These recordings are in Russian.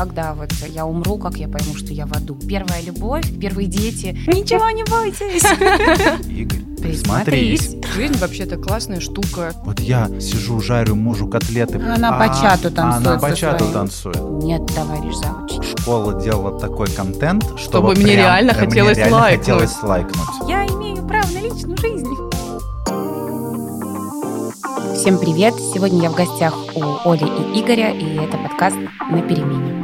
когда вот я умру, как я пойму, что я в аду. Первая любовь, первые дети. Ничего не бойтесь. Игорь, Присмотрись. Жизнь вообще-то классная штука. Вот я сижу, жарю мужу котлеты. Она бачату а танцует Она бачату своим. танцует. Нет, товарищ завуч. Школа делала такой контент, чтобы, Чтобы мне реально э, хотелось лайкнуть. Я имею право на личную жизнь. Всем привет! Сегодня я в гостях у Оли и Игоря, и это подкаст «На перемене».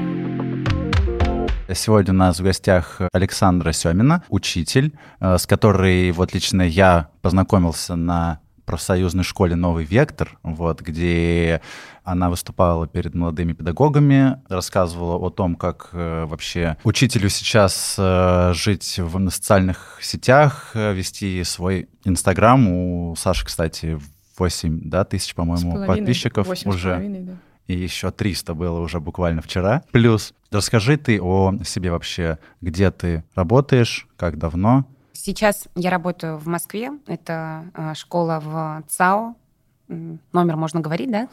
Сегодня у нас в гостях Александра Семина, учитель, э, с которой вот лично я познакомился на профсоюзной школе «Новый вектор», вот, где она выступала перед молодыми педагогами, рассказывала о том, как э, вообще учителю сейчас э, жить в, на социальных сетях, э, вести свой Инстаграм. У Саши, кстати, 8 да, тысяч, по-моему, подписчиков восемь с уже. половиной, да. И еще 300 было уже буквально вчера. Плюс, расскажи ты о себе вообще, где ты работаешь, как давно. Сейчас я работаю в Москве. Это э, школа в ЦАО. Номер можно говорить, да?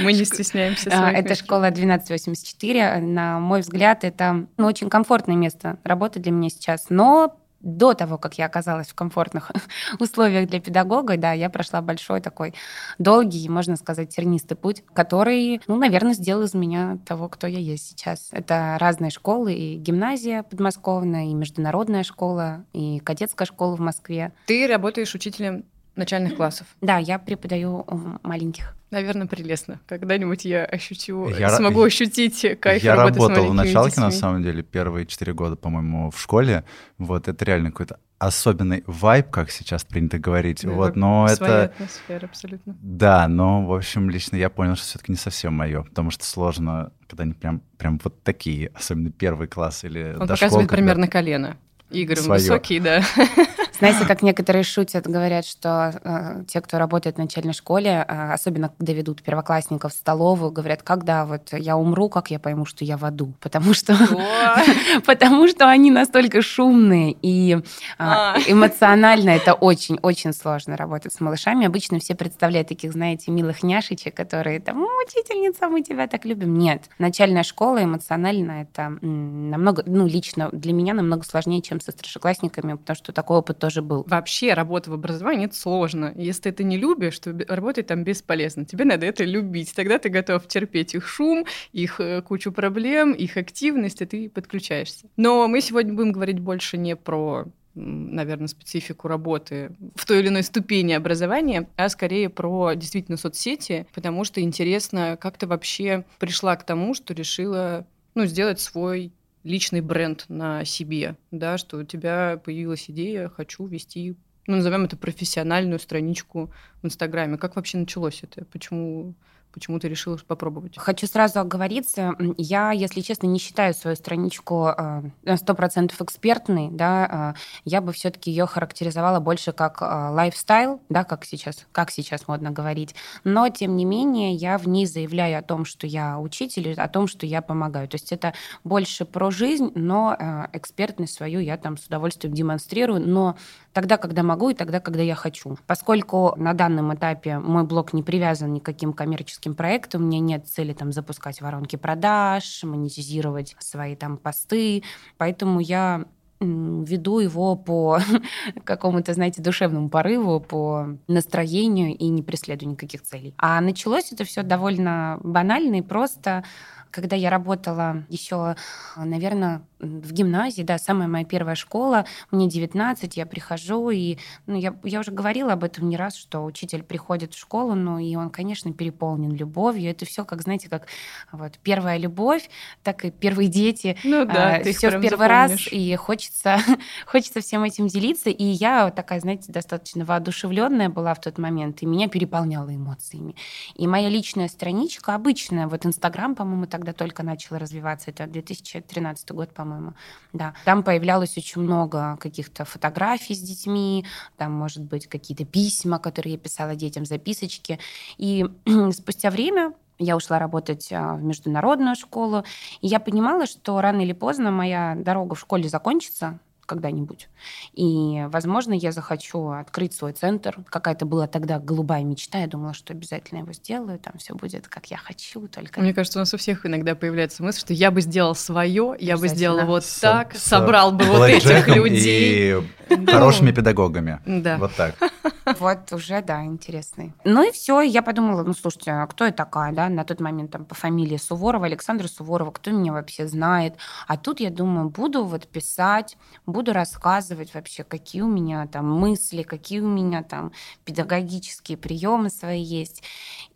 Мы не стесняемся А, Это школа 1284. На мой взгляд, это ну, очень комфортное место работы для меня сейчас. Но до того, как я оказалась в комфортных условиях для педагога, да, я прошла большой такой долгий, можно сказать, тернистый путь, который, ну, наверное, сделал из меня того, кто я есть сейчас. Это разные школы, и гимназия подмосковная, и международная школа, и кадетская школа в Москве. Ты работаешь учителем начальных классов. Да, я преподаю маленьких. Наверное, прелестно. Когда-нибудь я ощутю, Я смогу ощутить кайф я работал в началке, на детьми. самом деле, первые 4 года, по-моему, в школе. Вот это реально какой-то особенный вайб, как сейчас принято говорить. Да, вот, но Своя это... атмосфера, абсолютно. Да, но, в общем, лично я понял, что все-таки не совсем мое, потому что сложно, когда они прям, прям вот такие, особенно первый класс или Он дошколка, показывает когда- примерно колено. Игорь, высокий, да. Знаете, как некоторые шутят, говорят, что э, те, кто работает в начальной школе, э, особенно когда ведут первоклассников в столовую, говорят, когда вот я умру, как я пойму, что я в аду? Потому что, потому что они настолько шумные и а, А. эмоционально это очень-очень сложно работать с малышами. Обычно все представляют таких, знаете, милых няшечек, которые там, «М, учительница, мы тебя так любим. Нет, начальная школа эмоционально это намного, ну, лично для меня намного сложнее, чем со старшеклассниками, потому что такой опыт тоже был. Вообще работа в образовании это сложно. Если ты это не любишь, то работать там бесполезно. Тебе надо это любить. Тогда ты готов терпеть их шум, их э, кучу проблем, их активность, и ты подключаешься. Но мы сегодня будем говорить больше не про наверное, специфику работы в той или иной ступени образования, а скорее про действительно соцсети, потому что интересно, как ты вообще пришла к тому, что решила ну, сделать свой личный бренд на себе, да, что у тебя появилась идея, хочу вести, ну, назовем это профессиональную страничку в Инстаграме. Как вообще началось это? Почему, почему ты решила попробовать? Хочу сразу оговориться, я, если честно, не считаю свою страничку э, на 100% экспертной, да, э, я бы все-таки ее характеризовала больше как э, лайфстайл, да, как сейчас, как сейчас модно говорить, но, тем не менее, я в ней заявляю о том, что я учитель, о том, что я помогаю, то есть это больше про жизнь, но экспертность свою я там с удовольствием демонстрирую, но тогда, когда могу, и тогда, когда я хочу. Поскольку на данном этапе мой блог не привязан ни к каким коммерческим проектам, у меня нет цели там запускать воронки продаж, монетизировать свои там посты, поэтому я веду его по какому-то, знаете, душевному порыву, по настроению и не преследую никаких целей. А началось это все довольно банально и просто, когда я работала еще, наверное, в гимназии, да, самая моя первая школа, мне 19, я прихожу, и ну, я, я уже говорила об этом не раз, что учитель приходит в школу, ну, и он, конечно, переполнен любовью. Это все, как, знаете, как вот первая любовь, так и первые дети. Ну да, ты их все в первый раз, запомнишь. и хочется, хочется всем этим делиться. И я такая, знаете, достаточно воодушевленная была в тот момент, и меня переполняло эмоциями. И моя личная страничка обычная, вот Инстаграм, по-моему, тогда только начал развиваться, это 2013 год, по-моему, да. Там появлялось очень много каких-то фотографий с детьми, там, может быть, какие-то письма, которые я писала детям, записочки. И спустя время я ушла работать а, в международную школу, и я понимала, что рано или поздно моя дорога в школе закончится, когда-нибудь. И, возможно, я захочу открыть свой центр. Какая-то была тогда голубая мечта. Я думала, что обязательно его сделаю. Там все будет, как я хочу. Только... Мне кажется, у нас у всех иногда появляется мысль, что я бы сделал свое, я бы сделала вот с, так, с, собрал бы вот этих людей. И хорошими педагогами. Да. Вот так. Вот уже, да, интересный. Ну и все, я подумала, ну слушайте, а кто я такая, да, на тот момент там по фамилии Суворова, Александра Суворова, кто меня вообще знает. А тут я думаю, буду вот писать, буду рассказывать вообще, какие у меня там мысли, какие у меня там педагогические приемы свои есть.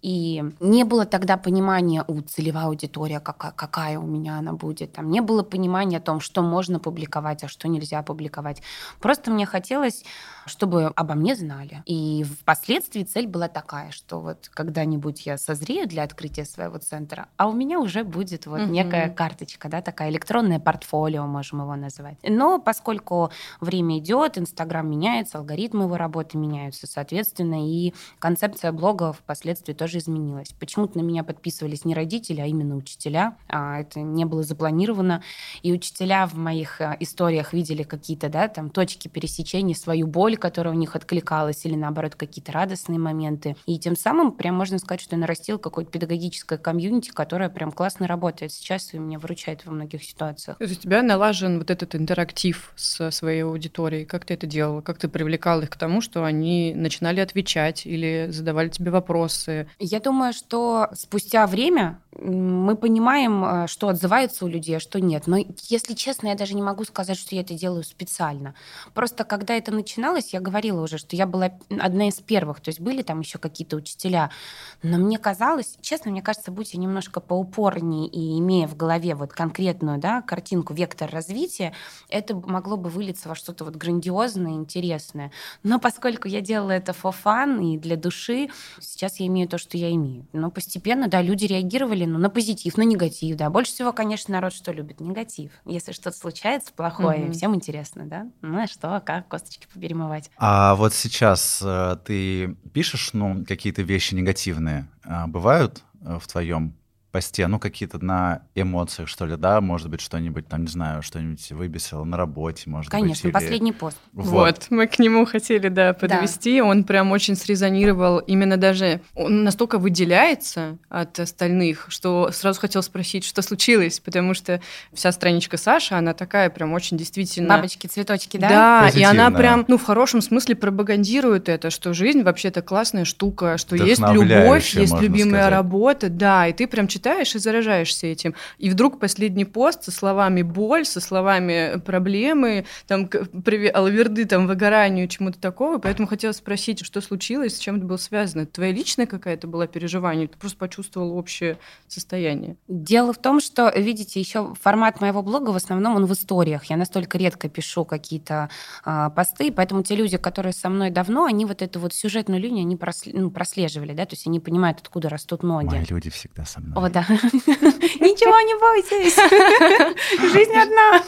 И не было тогда понимания у целевая аудитория, какая, какая у меня она будет. Там не было понимания о том, что можно публиковать, а что нельзя публиковать. Просто мне хотелось, чтобы обо мне знали. И впоследствии цель была такая, что вот когда-нибудь я созрею для открытия своего центра, а у меня уже будет вот угу. некая карточка, да, такая электронное портфолио, можем его назвать. Но поскольку время идет, Инстаграм меняется, алгоритмы его работы меняются, соответственно, и концепция блога впоследствии тоже изменилась. Почему-то на меня подписывались не родители, а именно учителя. А это не было запланировано. И учителя в моих э, историях видели какие-то, да, там точки пересечения, свою боль, которая у них откликалась, или наоборот какие-то радостные моменты. И тем самым прям можно сказать, что нарастил какое-то педагогическое комьюнити, которое прям классно работает сейчас и меня выручает во многих ситуациях. То есть у тебя налажен вот этот интерактив с своей аудиторией. Как ты это делала? Как ты привлекал их к тому, что они начинали отвечать или задавали тебе вопросы? Я думаю, что спустя время мы понимаем, э, что отзывается у людей, а что нет. Но, если честно, я даже не могу сказать, что я это делаю специально. Просто когда это начиналось, я говорила уже, что я была одна из первых. То есть были там еще какие-то учителя. Но мне казалось, честно, мне кажется, будь я немножко поупорнее и имея в голове вот конкретную да, картинку, вектор развития, это могло бы вылиться во что-то вот грандиозное, интересное. Но поскольку я делала это for fun и для души, сейчас я имею то, что я имею. Но постепенно, да, люди реагировали ну, на позитив, на негатив, да. Больше всего, конечно, народ что любит? Негатив. Если что-то случается плохое, mm-hmm. всем интересно, да? Ну, а что, как косточки поперемывать. А вот сейчас э, ты пишешь, ну, какие-то вещи негативные, э, бывают э, в твоем посте, ну, какие-то на эмоциях, что ли, да, может быть, что-нибудь там, не знаю, что-нибудь выбесило на работе, может Конечно, быть. Конечно, последний пост. Вот. вот, мы к нему хотели, да, подвести, да. он прям очень срезонировал, именно даже, он настолько выделяется от остальных, что сразу хотел спросить, что случилось, потому что вся страничка Саши, она такая прям очень действительно... Бабочки, цветочки, да? Да, Позитивная. и она прям, ну, в хорошем смысле пропагандирует это, что жизнь вообще-то классная штука, что есть любовь, есть любимая сказать. работа, да, и ты прям читаешь читаешь и заражаешься этим. И вдруг последний пост со словами боль, со словами проблемы, там, алаверды, там, выгоранию, чему-то такого. Поэтому хотела спросить, что случилось, с чем это было связано? Это твоя личная какая-то была переживание? Ты просто почувствовала общее состояние? Дело в том, что, видите, еще формат моего блога в основном он в историях. Я настолько редко пишу какие-то э, посты, поэтому те люди, которые со мной давно, они вот эту вот сюжетную линию они ну, прослеживали, да, то есть они понимают, откуда растут ноги. Мои люди всегда со мной. О. Ничего не бойтесь. Жизнь одна.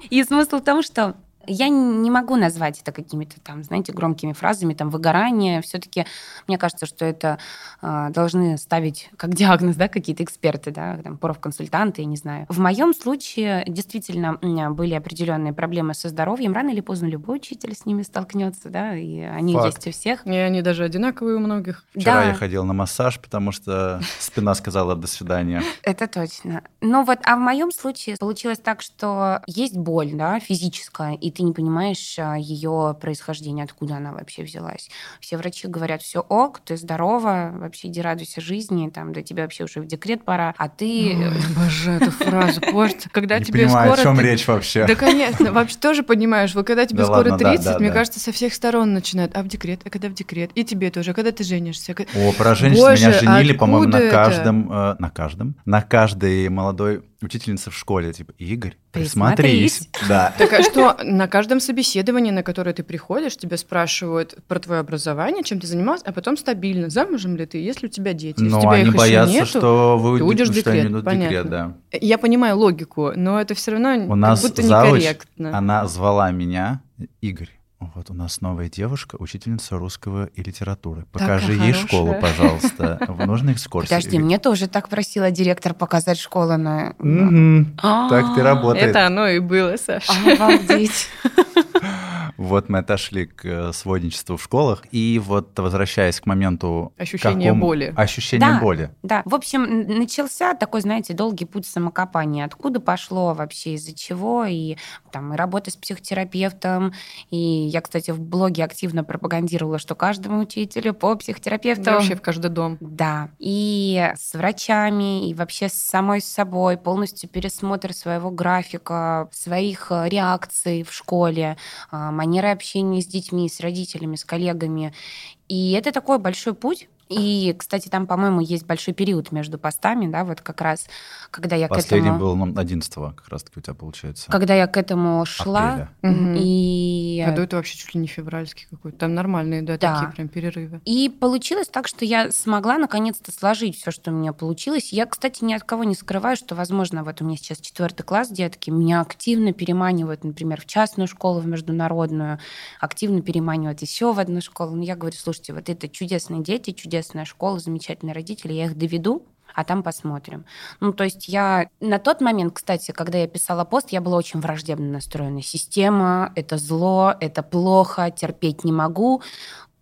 И смысл в том, что я не могу назвать это какими-то там, знаете, громкими фразами, там, выгорание. Все-таки мне кажется, что это э, должны ставить как диагноз, да, какие-то эксперты, да, там, профконсультанты, я не знаю. В моем случае действительно у меня были определенные проблемы со здоровьем. Рано или поздно любой учитель с ними столкнется, да, и они Факт. есть у всех. И они даже одинаковые у многих. Вчера да. я ходил на массаж, потому что спина сказала «до свидания». Это точно. Ну вот, а в моем случае получилось так, что есть боль, да, физическая, и ты не понимаешь а, ее происхождение, откуда она вообще взялась. Все врачи говорят, все ок, ты здорова, вообще иди радуйся жизни, там, до тебя вообще уже в декрет пора, а ты... Ой, боже, эту фразу, может, когда не тебе понимаю, скоро... о чем речь вообще. Да, конечно, вообще тоже понимаешь, вот когда тебе да скоро ладно, 30, да, да, мне да. кажется, со всех сторон начинают, а в декрет, а когда в декрет, и тебе тоже, а когда ты женишься. О, про женщин меня женили, по-моему, на каждом, э, на каждом, на каждой молодой учительнице в школе, типа, Игорь, присмотрись. Да. Так а что, на каждом собеседовании, на которое ты приходишь, тебя спрашивают про твое образование, чем ты занимался, а потом стабильно, замужем ли ты, есть ли у тебя дети. Но у тебя они их боятся, нету, что вы ты уйдешь в декрет, в понятно. декрет, да. Я понимаю логику, но это все равно У нас как будто завуч, некорректно. она звала меня Игорь. Вот у нас новая девушка, учительница русского и литературы. Покажи Такая ей хорошая. школу, пожалуйста. В нужной экскурсии. Подожди, мне тоже так просила директор показать школу на... Так ты работаешь. Это оно и было, Саша. Обалдеть. Вот мы отошли к э, сводничеству в школах. И вот возвращаясь к моменту... Ощущение какому- боли. Ощущение Да. боли. Да, в общем, начался такой, знаете, долгий путь самокопания. Откуда пошло вообще, из-за чего, и там и работа с психотерапевтом, и я, кстати, в блоге активно пропагандировала, что каждому учителю по психотерапевту... Вообще в каждый дом. Да, и с врачами, и вообще с самой собой, полностью пересмотр своего графика, своих э, реакций в школе, а, манеры общения с детьми, с родителями, с коллегами. И это такой большой путь. И, кстати, там, по-моему, есть большой период между постами, да, вот как раз, когда я Последний к этому... был ну, 11 как раз-таки у тебя получается. Когда я к этому шла, Апреля. И... А до этого вообще чуть ли не февральский какой-то. Там нормальные, да, Да. такие прям перерывы. И получилось так, что я смогла наконец-то сложить все, что у меня получилось. Я, кстати, ни от кого не скрываю, что, возможно, вот у меня сейчас четвертый класс, детки, меня активно переманивают, например, в частную школу, в международную, активно переманивают еще в одну школу. Но я говорю, слушайте, вот это чудесные дети, чудесная школа, замечательные родители, я их доведу, а там посмотрим. Ну, то есть я на тот момент, кстати, когда я писала пост, я была очень враждебно настроена. Система — это зло, это плохо, терпеть не могу.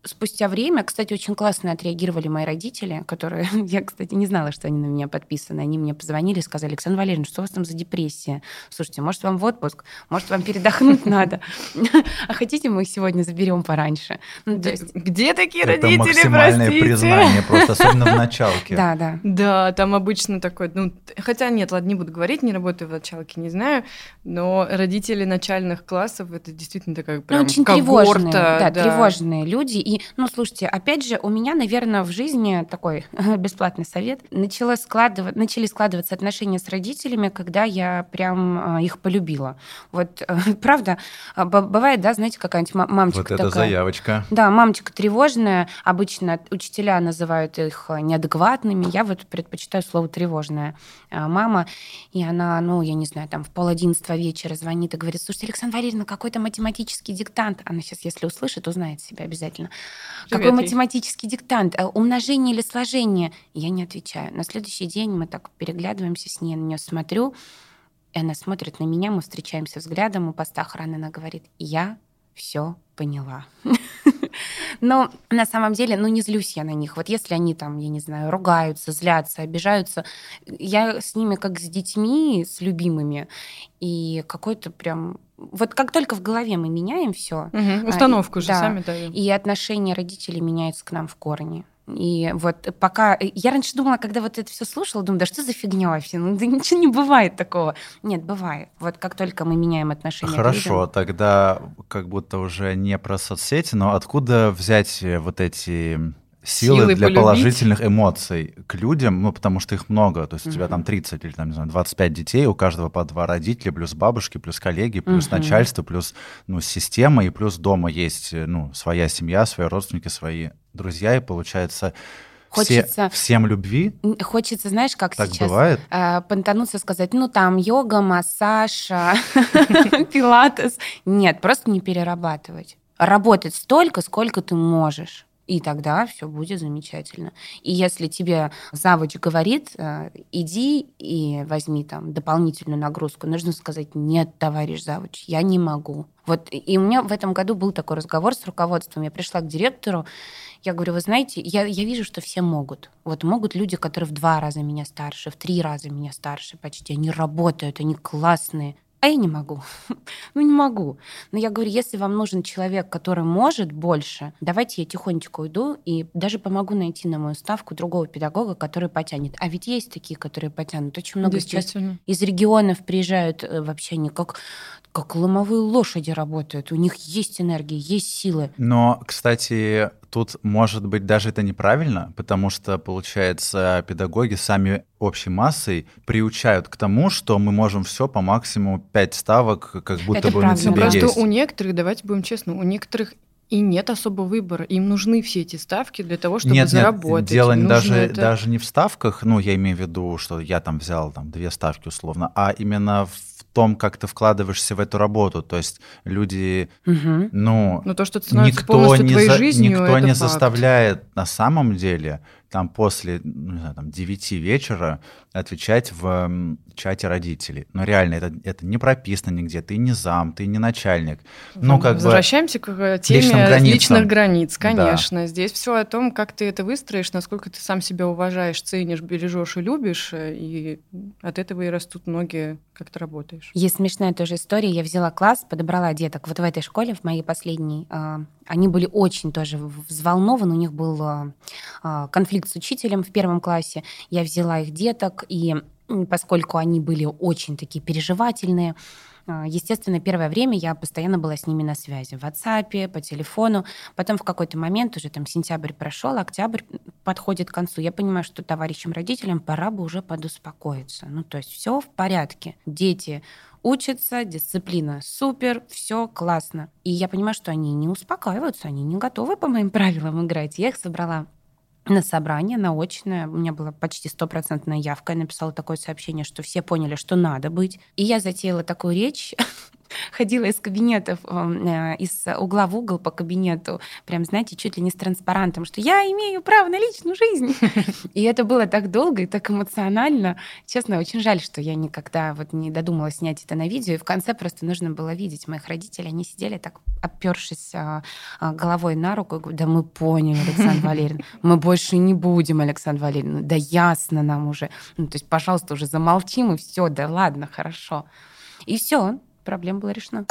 Спустя время, кстати, очень классно отреагировали мои родители, которые, я, кстати, не знала, что они на меня подписаны. Они мне позвонили и сказали, Александр Валерьевич, что у вас там за депрессия? Слушайте, может, вам в отпуск? Может, вам передохнуть надо? А хотите, мы их сегодня заберем пораньше? Ну, то есть, Где такие Это родители, максимальное простите? признание, просто особенно в началке. да, да. Да, там обычно такой, ну, хотя нет, ладно, не буду говорить, не работаю в началке, не знаю, но родители начальных классов, это действительно такая Ну, прям очень тревожные, да, да. тревожные люди. И, ну, слушайте, опять же, у меня, наверное, в жизни такой бесплатный совет. Начало складыва- начали складываться отношения с родителями, когда я прям э, их полюбила. Вот, правда, а, бывает, да, знаете, какая-нибудь ма- мамочка Вот это такая. заявочка. Да, мамочка тревожная. Обычно учителя называют их э, неадекватными. Я вот предпочитаю слово тревожная а, мама. И она, ну, я не знаю, там в пол одиннадцатого вечера звонит и говорит, слушайте, Александра Валерьевна, какой-то математический диктант. Она сейчас, если услышит, узнает себя обязательно. Какой ей. математический диктант? Э, Умножение или сложение? Я не отвечаю. На следующий день мы так переглядываемся с ней, на нее смотрю, и она смотрит на меня, мы встречаемся взглядом у поста охраны, она говорит, я все поняла. Но на самом деле, ну, не злюсь я на них. Вот если они там, я не знаю, ругаются, злятся, обижаются, я с ними как с детьми, с любимыми. И какой-то прям... Вот как только в голове мы меняем все, Мгм, Установку же да. сами даем. и отношение родителей меняется к нам в корне. И вот пока... Я раньше думала, когда вот это все слушала, думаю, да что за фигня вообще? Ну, да ничего не бывает такого. Нет, бывает. Вот как только мы меняем отношение к Хорошо, людям- тогда как будто уже не про соцсети, но откуда взять э, вот эти силы, Силы для полюбить? положительных эмоций к людям, ну, потому что их много, то есть у тебя Мгм. там 30 или там, не знаю, 25 детей, у каждого по два родителя, плюс бабушки, плюс коллеги, плюс Мгм. начальство, плюс, ну, система, и плюс дома есть, э, ну, своя семья, свои родственники, свои друзья, и получается все- Хочется- всем любви, Хочется, знаешь, как так сейчас бывает? э, понтануться, сказать, ну там йога, массаж, а, пилатес. Нет, просто не перерабатывать. Работать столько, сколько ты можешь. И тогда все будет замечательно. И если тебе завуч говорит, э, иди и возьми там дополнительную нагрузку, нужно сказать, нет, товарищ завуч, я не могу. Вот и у меня в этом году был такой разговор с руководством. Я пришла к директору, я говорю, вы знаете, я, я вижу, что все могут. Вот могут люди, которые в два раза меня старше, в три раза меня старше почти. Они работают, они классные. А я не могу. ну, не могу. Но я говорю, если вам нужен человек, который может больше, давайте я тихонечко уйду и даже помогу найти на мою ставку другого педагога, который потянет. А ведь есть такие, которые потянут. Очень много сейчас из регионов приезжают э, вообще они как, как ломовые лошади работают. У них есть энергия, есть силы. Но, кстати, тут может быть даже это неправильно, потому что, получается, педагоги сами общей массой приучают к тому, что мы можем все по максимуму 5 ставок, как будто Это бы правда. на тебе просто есть. у некоторых, давайте будем честны, у некоторых и нет особого выбора. Им нужны все эти ставки для того, чтобы нет, заработать. нет, дело Им даже, это- даже не в ставках, ну, я имею в виду, что я там взял там две ставки условно, а именно в том, как ты вкладываешься в эту работу. То есть люди, Мгм. ну, Но то, что никто не, за- жизнью, никто не факт. заставляет на самом деле там после ну, не знаю, там, 9 вечера отвечать в м, чате родителей. Но реально, это, это не прописано нигде. Ты не зам, ты не начальник. Ну, как бы... Возвращаемся к э, личным теме границам. личных границ, Да. конечно. Здесь все о том, как ты это выстроишь, насколько ты сам себя уважаешь, ценишь, бережешь и любишь, э, и от этого и растут ноги, как ты работаешь. Есть смешная тоже история. Я взяла класс, подобрала деток. Вот в этой школе, в моей последней, а, они были очень тоже взволнованы. У них был а, а, конфликт с учителем в первом классе. Я взяла их деток, и поскольку они были очень такие переживательные, а, Естественно, первое время я постоянно была с ними на связи. В WhatsApp, по телефону. Потом в какой-то момент, уже там сентябрь прошел, октябрь подходит к концу. Я понимаю, что товарищам родителям пора бы уже подуспокоиться. Ну, то есть все в порядке. Дети учатся, дисциплина супер, все классно. И я понимаю, что они не успокаиваются, они не готовы по моим правилам играть. Я их собрала на собрание, на очное. У меня была почти стопроцентная явка. Я написала такое сообщение, что все поняли, что надо быть. И я затеяла такую речь, ходила из кабинетов, э, из угла в угол по кабинету, прям, знаете, чуть ли не с транспарантом, что я имею право на личную жизнь. И это было так долго и так эмоционально. Честно, очень жаль, что я никогда вот не додумалась снять это на видео. И в конце просто нужно было видеть моих родителей. Они сидели так, опершись а, а, головой на руку, и говорю, да мы поняли, Александр Валерьевна, мы больше не будем, Александр Валерьевна, да ясно нам уже. Ну, то есть, пожалуйста, уже замолчим, и все, да ладно, хорошо. И все, проблема была решена.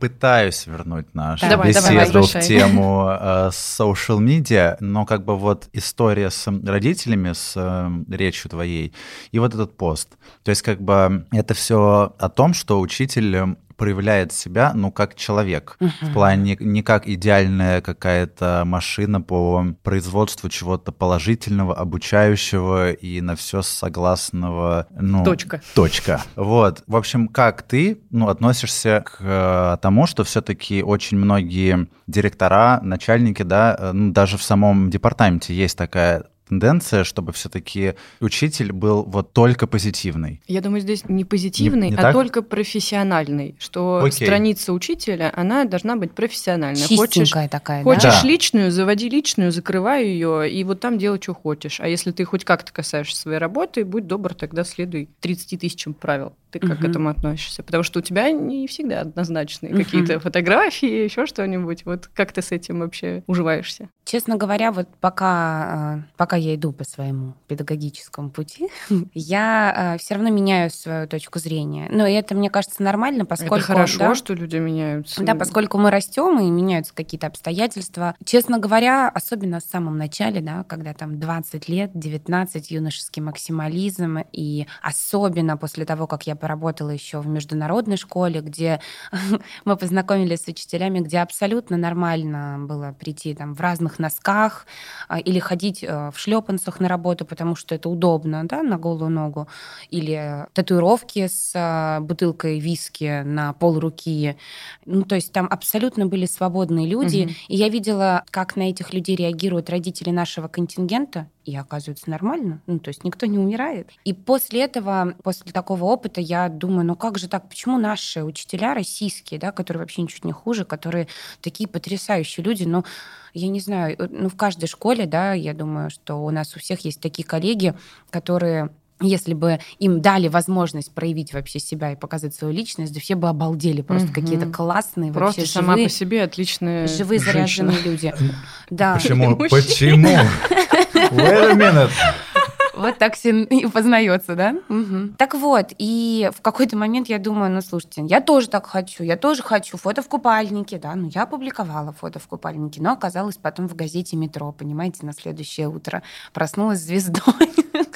попытаюсь вернуть нашу Давай, беседу давай, в тему э, social media, но как бы вот история с родителями, с э, речью твоей, и вот этот пост. То есть как бы это все о том, что учитель проявляет себя, ну, как человек. В плане не как идеальная какая-то машина по производству чего-то положительного, обучающего и на все согласного. Ну, Точка. Точка. Вот. В общем, как ты ну, относишься к э, тому, что все-таки очень многие директора, начальники, да, э, ну, даже в самом департаменте есть такая тенденция, чтобы все-таки учитель был вот только позитивный. Я думаю, здесь не позитивный, Не- не а так? только профессиональный, что Окей. страница учителя, она должна быть профессиональной. Хочешь, Чистенькая такая, хочешь да? Личную, заводи личную, закрывай ее, и вот там делай, что хочешь. А если ты хоть как-то касаешься своей работы, будь добр, тогда следуй 30 тысячам правил. Ты как к Мгм. этому относишься? Потому что у тебя не всегда однозначные Мгм. какие-то фотографии, еще что-нибудь. Вот как ты с этим вообще уживаешься? Честно говоря, вот пока, э, пока я иду по своему педагогическому пути, я все равно меняю свою точку зрения. Но это, мне кажется, нормально, поскольку... Это хорошо, да, что люди меняются. Да, поскольку мы растем и меняются какие-то обстоятельства. Честно говоря, особенно в самом начале, да, когда там 20 лет, 19, юношеский максимализм, и особенно после того, как я поработала еще в международной школе, где мы познакомились с учителями, где абсолютно нормально было прийти там в разных носках а, или ходить э, в шлепанцах на работу, потому что это удобно, да, на голую ногу, или татуировки с а, бутылкой виски на пол руки. Ну, то есть там абсолютно были свободные люди, Мгм. и я видела, как на этих людей реагируют родители нашего контингента, и оказывается нормально. Ну, то есть никто не умирает. И после этого, после такого опыта, я думаю, ну как же так, почему наши учителя российские, да, которые вообще ничуть не хуже, которые такие потрясающие люди, ну, я не знаю, э, ну, в каждой школе, да, я думаю, что у нас у всех есть такие коллеги, которые если бы им дали возможность проявить вообще себя и показать свою личность, да все бы обалдели. Просто Мгм. какие-то классные, Просто вообще сама живые, по себе отличная живые женщина. заряженные люди. Да. Почему? Почему? Wait a minute. Вот так все и познается, да? Мгм. Так вот, и в какой-то момент я думаю, ну, слушайте, я тоже так хочу, я тоже хочу фото в купальнике, да, ну, я опубликовала фото в купальнике, но оказалось потом в газете «Метро», понимаете, на следующее утро проснулась звездой.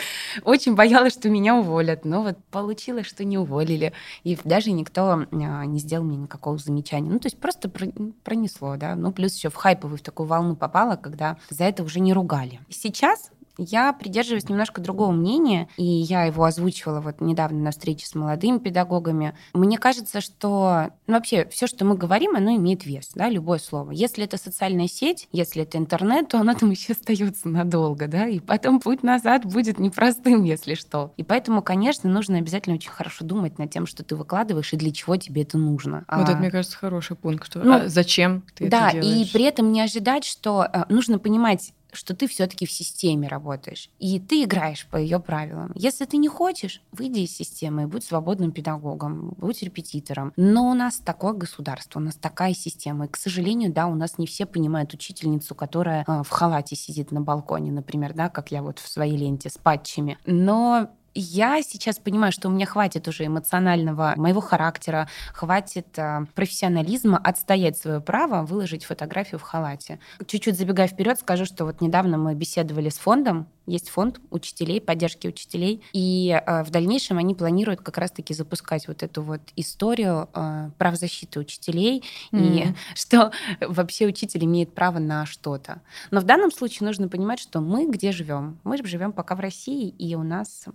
Очень боялась, что меня уволят, но вот получилось, что не уволили, и даже никто а, не сделал мне никакого замечания. Ну, то есть просто про- пронесло, да, ну, плюс еще в хайповую в такую волну попала, когда за это уже не ругали. Сейчас Я придерживаюсь немножко другого мнения, и я его озвучивала вот недавно на встрече с молодыми педагогами. Мне кажется, что ну, вообще все, что мы говорим, оно имеет вес, да, любое слово. Если это социальная сеть, если это интернет, то оно там еще остается надолго, да, и потом путь назад будет непростым, если что. И поэтому, конечно, нужно обязательно очень хорошо думать над тем, что ты выкладываешь и для чего тебе это нужно. Вот а... это, мне кажется, хороший пункт. Что, ну, а зачем ты да, это делаешь? Да, и при этом не ожидать, что э, нужно понимать, что ты все-таки в системе работаешь, и ты играешь по ее правилам. Если ты не хочешь, выйди из системы и будь свободным педагогом, будь репетитором. Но у нас такое государство, у нас такая система. И, к сожалению, да, у нас не все понимают учительницу, которая э, в халате сидит на балконе, например, да, как я вот в своей ленте с патчами. Но я сейчас понимаю, что у меня хватит уже эмоционального моего характера, хватит э, профессионализма отстоять свое право выложить фотографию в халате. Чуть-чуть забегая вперед, скажу, что вот недавно мы беседовали с фондом, есть фонд учителей, поддержки учителей, и э, в дальнейшем они планируют как раз-таки запускать вот эту вот историю э, прав защиты учителей mm. и что вообще учитель имеет право на что-то. Но в данном случае нужно понимать, что мы где живем? Мы живем пока в России, и у нас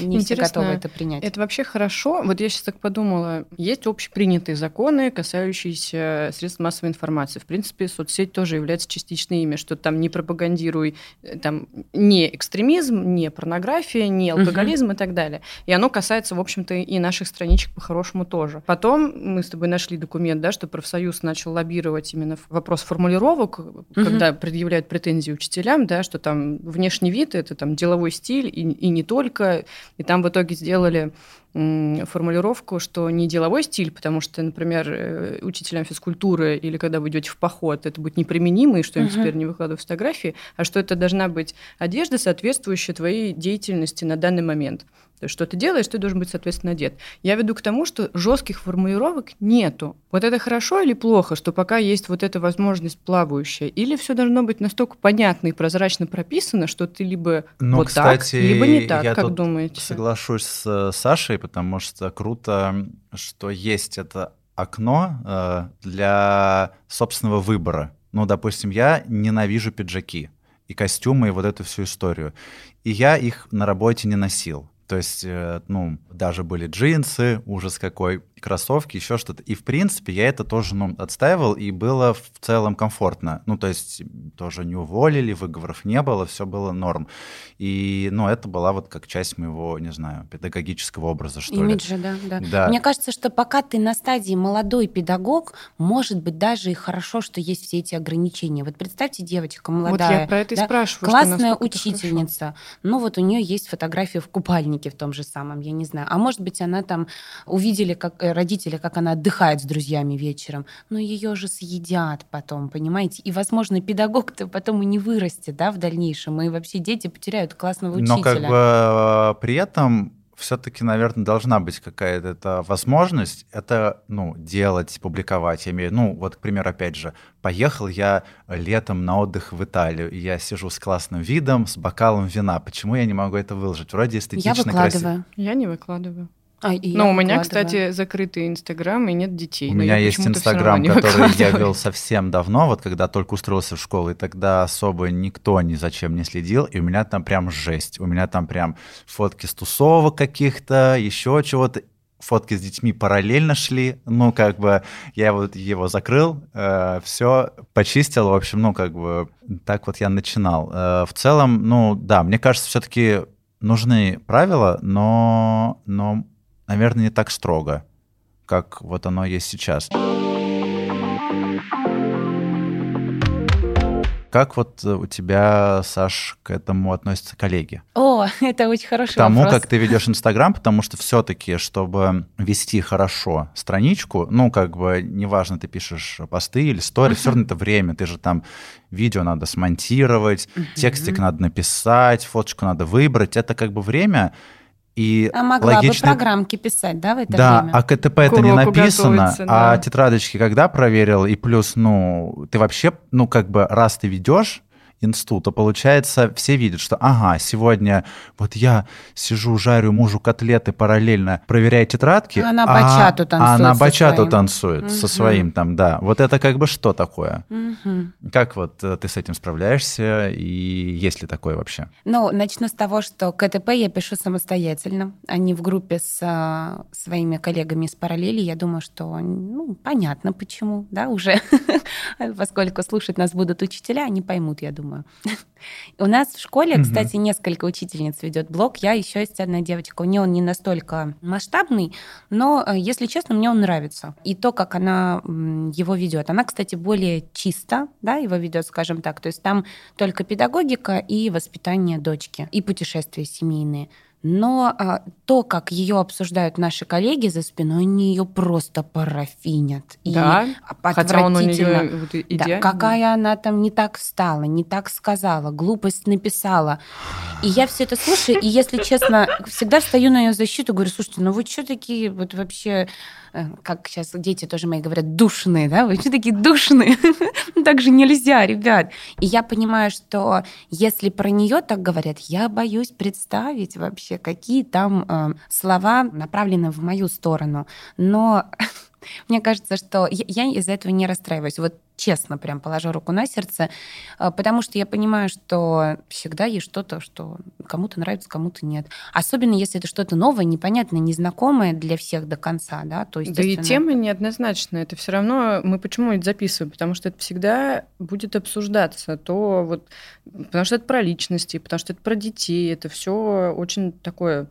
не Интересно, все готовы это принять. Это вообще хорошо. Вот я сейчас так подумала. Есть общепринятые законы, касающиеся средств массовой информации. В принципе, соцсеть тоже является частично ими, что там не пропагандируй э, там, не экстремизм, не порнография, не алкоголизм угу. и так далее. И оно касается, в общем-то, и наших страничек по-хорошему тоже. Потом мы с тобой нашли документ, да, что профсоюз начал лоббировать именно вопрос формулировок, угу. когда предъявляют претензии учителям, да, что там внешний вид – это там деловой стиль и, и не только – и там в итоге сделали формулировку, что не деловой стиль, потому что, например, э, учителям физкультуры или когда вы идете в поход, это будет неприменимо, и что им uh-huh. теперь не выкладывают фотографии, а что это должна быть одежда, соответствующая твоей деятельности на данный момент. То есть, что ты делаешь, ты должен быть, соответственно, одет. Я веду к тому, что жестких формулировок нету. Вот это хорошо или плохо, что пока есть вот эта возможность плавающая, или все должно быть настолько понятно и прозрачно прописано, что ты либо ну, вот кстати, так, либо не так, я как тут думаете? Соглашусь с Сашей, потому что круто, что есть это окно э, для собственного выбора. Ну, допустим, я ненавижу пиджаки и костюмы, и вот эту всю историю. И я их на работе не носил. То есть, э, ну, даже были джинсы, ужас какой, кроссовки, еще что-то. И, в принципе, я это тоже, ну, отстаивал, и было в целом комфортно. Ну, то есть, тоже не уволили, выговоров не было, все было норм. И, ну, это была вот как часть моего, не знаю, педагогического образа, что Имиджа, ли. да, да, да. Мне кажется, что пока ты на стадии молодой педагог, может быть, даже и хорошо, что есть все эти ограничения. Вот представьте, девочка молодая. Вот я про это да, и спрашиваю. Классная учительница. Ну, вот у нее есть фотография в купальнике в том же самом, я не знаю. А может быть, она там увидели, как э, родители, как она отдыхает с друзьями вечером. Но ее же съедят потом, понимаете? И, возможно, педагог-то потом и не вырастет, да, в дальнейшем. И вообще дети потеряют классного учителя. Но как бы э, при этом все-таки, наверное, должна быть какая-то эта возможность это, ну, делать, публиковать. Я имею, ну, вот, к примеру, опять же, поехал я летом на отдых в Италию, и я сижу с классным видом, с бокалом вина. Почему я не могу это выложить? Вроде эстетично, я выкладываю. красиво. Я не выкладываю. А, Но у меня, кстати, закрытый Инстаграм и нет детей. У меня есть Инстаграм, который я вел совсем давно, вот когда только устроился в школу, и тогда особо никто ни зачем не следил, и у меня там прям жесть. У меня там прям фотки с тусовок каких-то, еще чего-то фотки с детьми параллельно шли, ну, как бы, я вот его закрыл, э, все почистил, в общем, ну, как бы, так вот я начинал. Э, в целом, ну, да, мне кажется, все-таки нужны правила, но, но наверное, не так строго, как вот оно есть сейчас. Как вот э, у тебя, Саш, к этому относятся коллеги? О, это очень хороший к тому, вопрос. как ты ведешь Инстаграм, потому что все-таки, чтобы вести хорошо страничку, ну, как бы, неважно, ты пишешь посты или стори, uh-huh. все равно это время, ты же там видео надо смонтировать, uh-huh. текстик надо написать, фоточку надо выбрать, это как бы время, и а могла логично... бы программки писать, да, в это да, время? а КТП это не написано, да. а тетрадочки когда проверил, и плюс, ну, ты вообще, ну, как бы, раз ты ведешь, инсту, то получается, все видят, что ага, сегодня вот я сижу, жарю мужу котлеты параллельно, проверяя тетрадки, А она а, бачату а танцует она со бачату своим. танцует со Мгм. своим там, да. Вот это как бы что такое? Мгм. Как вот э, ты с этим справляешься и есть ли такое вообще? Ну, начну с того, что КТП я пишу самостоятельно, а не в группе с а, своими коллегами из параллели. Я думаю, что, ну, понятно почему, да, уже, поскольку слушать нас будут учителя, они поймут, я думаю. У нас в школе, кстати, несколько учительниц ведет блог. Я еще есть одна девочка. У нее он не настолько масштабный, но, э, если честно, мне он нравится. И то, как она его ведет. Она, кстати, более чисто, да, его ведет, скажем так. То есть там только педагогика и воспитание дочки, и путешествия семейные. Но а, то, как ее обсуждают наши коллеги за спиной, они ее просто парафинят. И Да, хотя он у отвратительно. нее вот и- Да, какая она там не так встала, не так сказала, глупость написала. И я все это слушаю, и, если честно, всегда встаю на ее защиту, говорю, слушайте, ну вы что такие вот вообще, как сейчас дети тоже мои говорят, душные, да? Вы что такие душные? Так же нельзя, ребят. И я понимаю, что если про нее так говорят, я боюсь представить вообще, какие там э, слова направлены в мою сторону. Но мне кажется, что я, из-за этого не расстраиваюсь. Вот честно прям положу руку на сердце, э, потому что я понимаю, что всегда есть что-то, что кому-то нравится, кому-то нет. Особенно если это что-то новое, непонятное, незнакомое для всех до конца, да, то есть. Да и тема неоднозначная. Это все равно мы почему это записываем? Потому что это всегда будет обсуждаться. То вот, потому что это про личности, потому что это про детей. Это все очень такое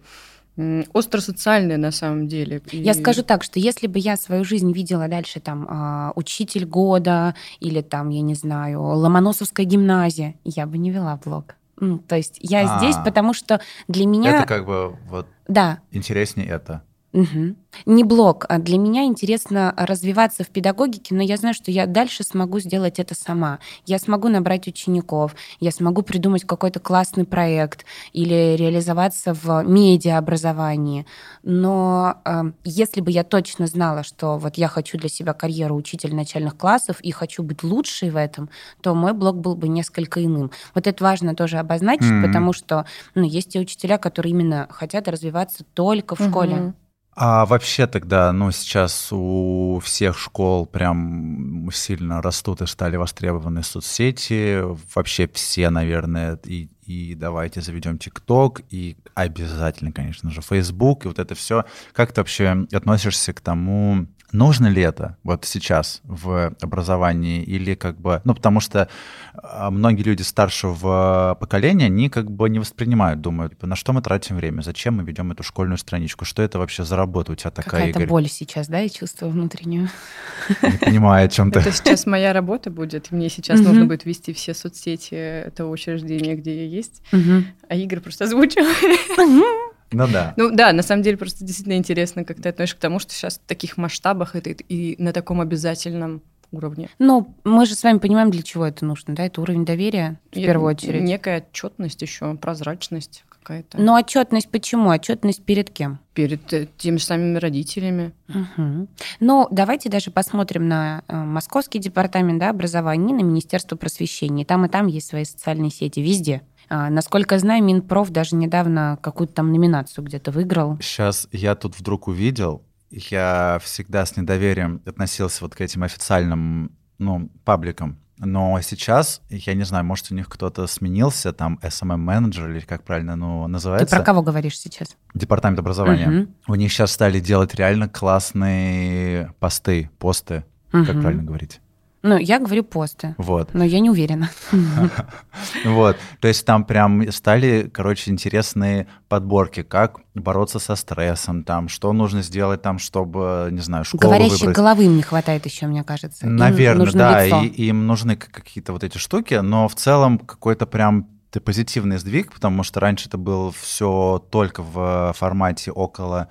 остросоциальное на самом деле. Я И- скажу так, что если бы я свою жизнь видела дальше там а, учитель года или там, я не знаю, Ломоносовская гимназия, я бы не вела блог. Ну, то есть я А. здесь, потому что для меня... Это как бы вот Да, интереснее это. Мгм. Не блог. а Для меня интересно развиваться в педагогике, но я знаю, что я дальше смогу сделать это сама. Я смогу набрать учеников, я смогу придумать какой-то классный проект или реализоваться в медиаобразовании. Но э, если бы я точно знала, что вот я хочу для себя карьеру учителя начальных классов и хочу быть лучшей в этом, то мой блог был бы несколько иным. Вот это важно тоже обозначить, Мгм. потому что ну, есть те учителя, которые именно хотят развиваться только в школе. А вообще тогда, ну, сейчас у всех школ прям сильно растут и стали востребованы соцсети. Вообще все, наверное, и, и давайте заведем ТикТок, и обязательно, конечно же, Facebook, и вот это все. Как ты вообще относишься к тому, нужно ли это вот сейчас в образовании или как бы... Ну, потому что а, многие люди старшего поколения, они как бы не воспринимают, думают, типа, на что мы тратим время, зачем мы ведем эту школьную страничку, что это вообще за работа у тебя такая, Какая-то Игорь? боль сейчас, да, я чувствую внутреннюю. Не понимаю, о чем ты. Это сейчас моя работа будет. Мне сейчас нужно будет вести все соцсети этого учреждения, где я есть. А Игорь просто озвучил. Ну да. Ну да, на самом деле просто действительно интересно, как ты относишься к тому, что сейчас в таких масштабах это и на таком обязательном уровне. Ну, мы же с вами понимаем, для чего это нужно, да? Это уровень доверия в И первую очередь. Некая отчетность еще, прозрачность какая-то. Но отчетность почему? Отчетность перед кем? Перед э, теми же самыми родителями. Мгм. Ну, давайте даже посмотрим на э, Московский департамент да, образования и на Министерство просвещения. Там и там есть свои социальные сети, везде. А, насколько я знаю, Минпроф даже недавно какую-то там номинацию где-то выиграл. Сейчас я тут вдруг увидел, я всегда с недоверием относился вот к этим официальным, ну, пабликам. Но сейчас, я не знаю, может, у них кто-то сменился, там, SMM-менеджер, или как правильно ну, Ты называется? про кого говоришь сейчас? Департамент образования. Мгм. У них сейчас стали делать реально классные посты, посты, как Мгм. правильно говорить. Ну, я говорю посты, Вот. но я не уверена. Вот, то есть там прям стали, короче, интересные подборки, как бороться со стрессом, там, что нужно сделать там, чтобы, не знаю, школу Говорящей выбрать. головы им не хватает еще, мне кажется. Наверное, да, лицо. и, и им нужны какие-то вот эти штуки, но в целом какой-то прям т- позитивный сдвиг, потому что раньше это было все только в формате около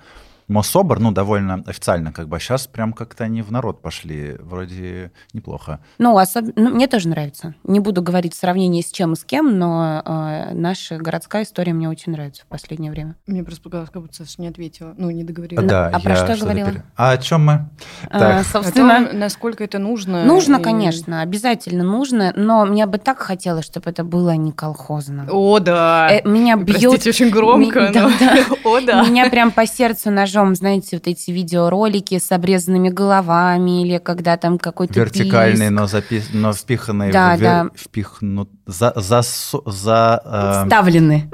Мособр, ну, довольно официально, как бы, а сейчас прям как-то они в народ пошли, вроде неплохо. Ну, особенно, ну, мне тоже нравится. Не буду говорить в сравнении с чем и с кем, но э, наша городская история мне очень нравится в последнее время. Мне просто показалось, как будто Саша не ответила, ну, не договорила. Да, а про что я что-то говорила? пере- А о чем мы? А, Так. О собственно, том, насколько это нужно. нужно, и- конечно, обязательно нужно, но мне бы так хотелось, чтобы это было не колхозно. О, да. Э, меня бьет... Простите, очень громко, Ми- да, но... да. О, да. Меня прям по сердцу ножом, знаете, вот эти видеоролики с обрезанными головами или когда там какой-то Вертикальный, писк. но, запи... но впиханный Да, в да. впихнут за, за, за э, Вставлены.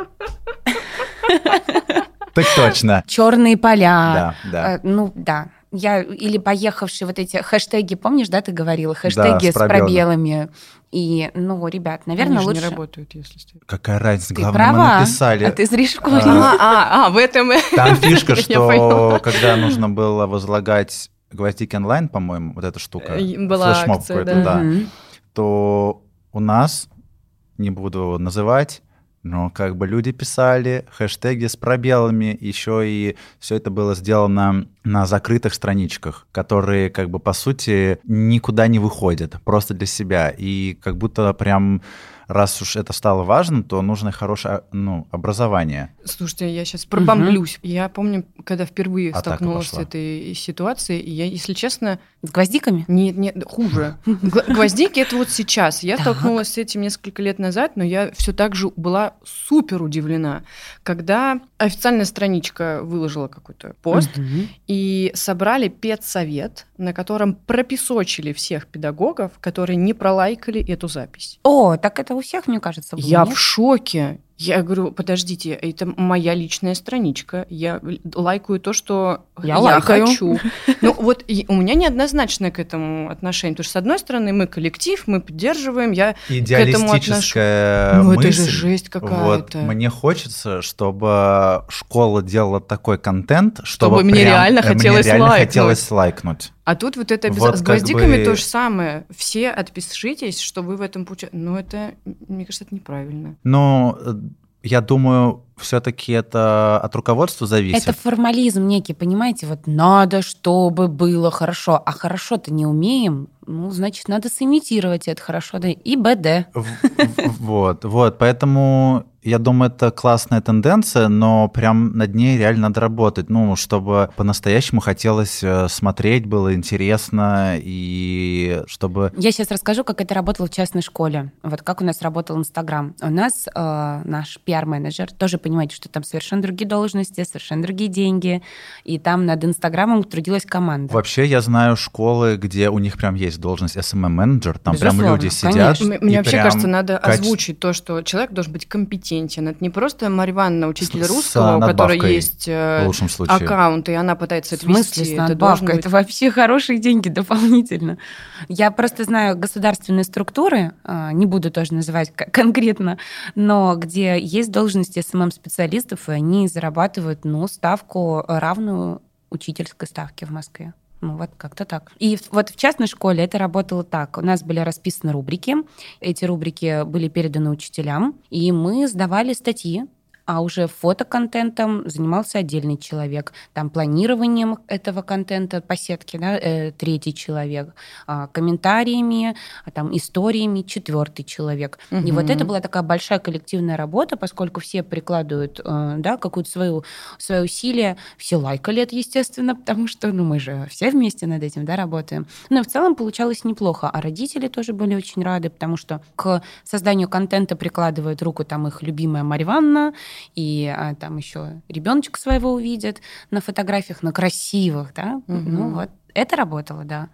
так точно. Черные поля. Да, да. Э, Ну, да. Я, или поехавшие вот эти хэштеги, помнишь, да, ты говорила? Хэштеги с с пробелами. пробелами. И, ну, ребят, наверное, Они же лучше... не работают, если. Какая разница? Ты Главное, права. мы написали. А ты зря школе. А, А, а, а, в этом... Там фишка, что когда нужно было возлагать гвоздики онлайн, по-моему, вот эта штука, Э, была флешмоб какой-то, да. да, то у нас, не буду называть, но как бы люди писали хэштеги с пробелами, еще и все это было сделано на закрытых страничках, которые как бы по сути никуда не выходят, просто для себя. И как будто прям раз уж это стало важным, то нужно хорошее ну, образование. Слушайте, я сейчас пробомблюсь. Я помню, когда впервые Атака столкнулась с пошла. этой ситуацией, и я, если честно, С гвоздиками? нет, нет, хуже. Гвоздики это вот сейчас. Я столкнулась с этим несколько лет назад, но я все так же была супер удивлена, когда официальная страничка выложила какой-то пост, и собрали педсовет, на котором пропесочили всех педагогов, которые не пролайкали эту запись. О, так это у всех, мне кажется, было, Я нет? в шоке. Я говорю, подождите, это моя личная страничка. Я лайкаю то, что Я лайкаю. хочу. Ну вот у меня неоднозначное к этому отношение. Потому что, с одной стороны, мы коллектив, мы поддерживаем. Я Идеалистическая Ну, это же жесть Вот, какая-то. мне хочется, чтобы школа делала такой контент, чтобы, Чтобы мне прям, реально э, мне хотелось реально лайкнуть. хотелось лайкнуть. А тут вот это без- Вот с гвоздиками бы- то же самое. Все отпишитесь, что вы в этом пути. Ну, это, мне кажется, это неправильно. Но э, я думаю, все-таки это от руководства зависит. Это формализм некий, понимаете? Вот надо, чтобы было хорошо. А хорошо-то не умеем, ну, значит, надо сымитировать это хорошо. Да и БД. Вот, вот, поэтому я думаю, это классная тенденция, но прям над ней реально надо работать, ну, чтобы по-настоящему хотелось э, смотреть, было интересно, и чтобы... Я сейчас расскажу, как это работало в частной школе. Вот как у нас работал Инстаграм. У нас э, наш пиар-менеджер, тоже понимаете, что там совершенно другие должности, совершенно другие деньги, и там над Инстаграмом трудилась команда. Вообще, я знаю школы, где у них прям есть должность SMM-менеджер, там прям Безусловно, люди сидят. конечно. Мне и вообще прям кажется, надо каче- озвучить то, что человек должен быть компетентен. Это не просто Марья Ивановна, учитель С- с русского, у которой есть В э, аккаунт, и она пытается В это смысле вести. с Это надбавкой? Это быть... вообще хорошие деньги дополнительно. Я просто знаю государственные структуры, а, не буду тоже называть конкретно, но где есть должности СММ-специалистов, и они зарабатывают ну, ставку равную учительской ставке в Москве. Ну, вот как-то так. И вот в частной школе это работало так. У нас были расписаны рубрики. Эти рубрики были переданы учителям, и мы сдавали статьи а уже фотоконтентом занимался отдельный человек. Там планированием этого контента по сетке, да, э, третий человек, а, комментариями, а, там, историями четвертый человек. И вот это была такая большая коллективная работа, поскольку все прикладывают э, да, какую-то свою, свое усилие. Все лайкали это, естественно, потому что ну, мы же все вместе над этим да, работаем. Но в целом получалось неплохо. А родители тоже были очень рады, потому что к созданию контента прикладывает руку там их любимая Марья Ивановна, и а, там еще ребеночка своего увидят на фотографиях, на красивых, да. Мгм. Ну вот, это работало, да.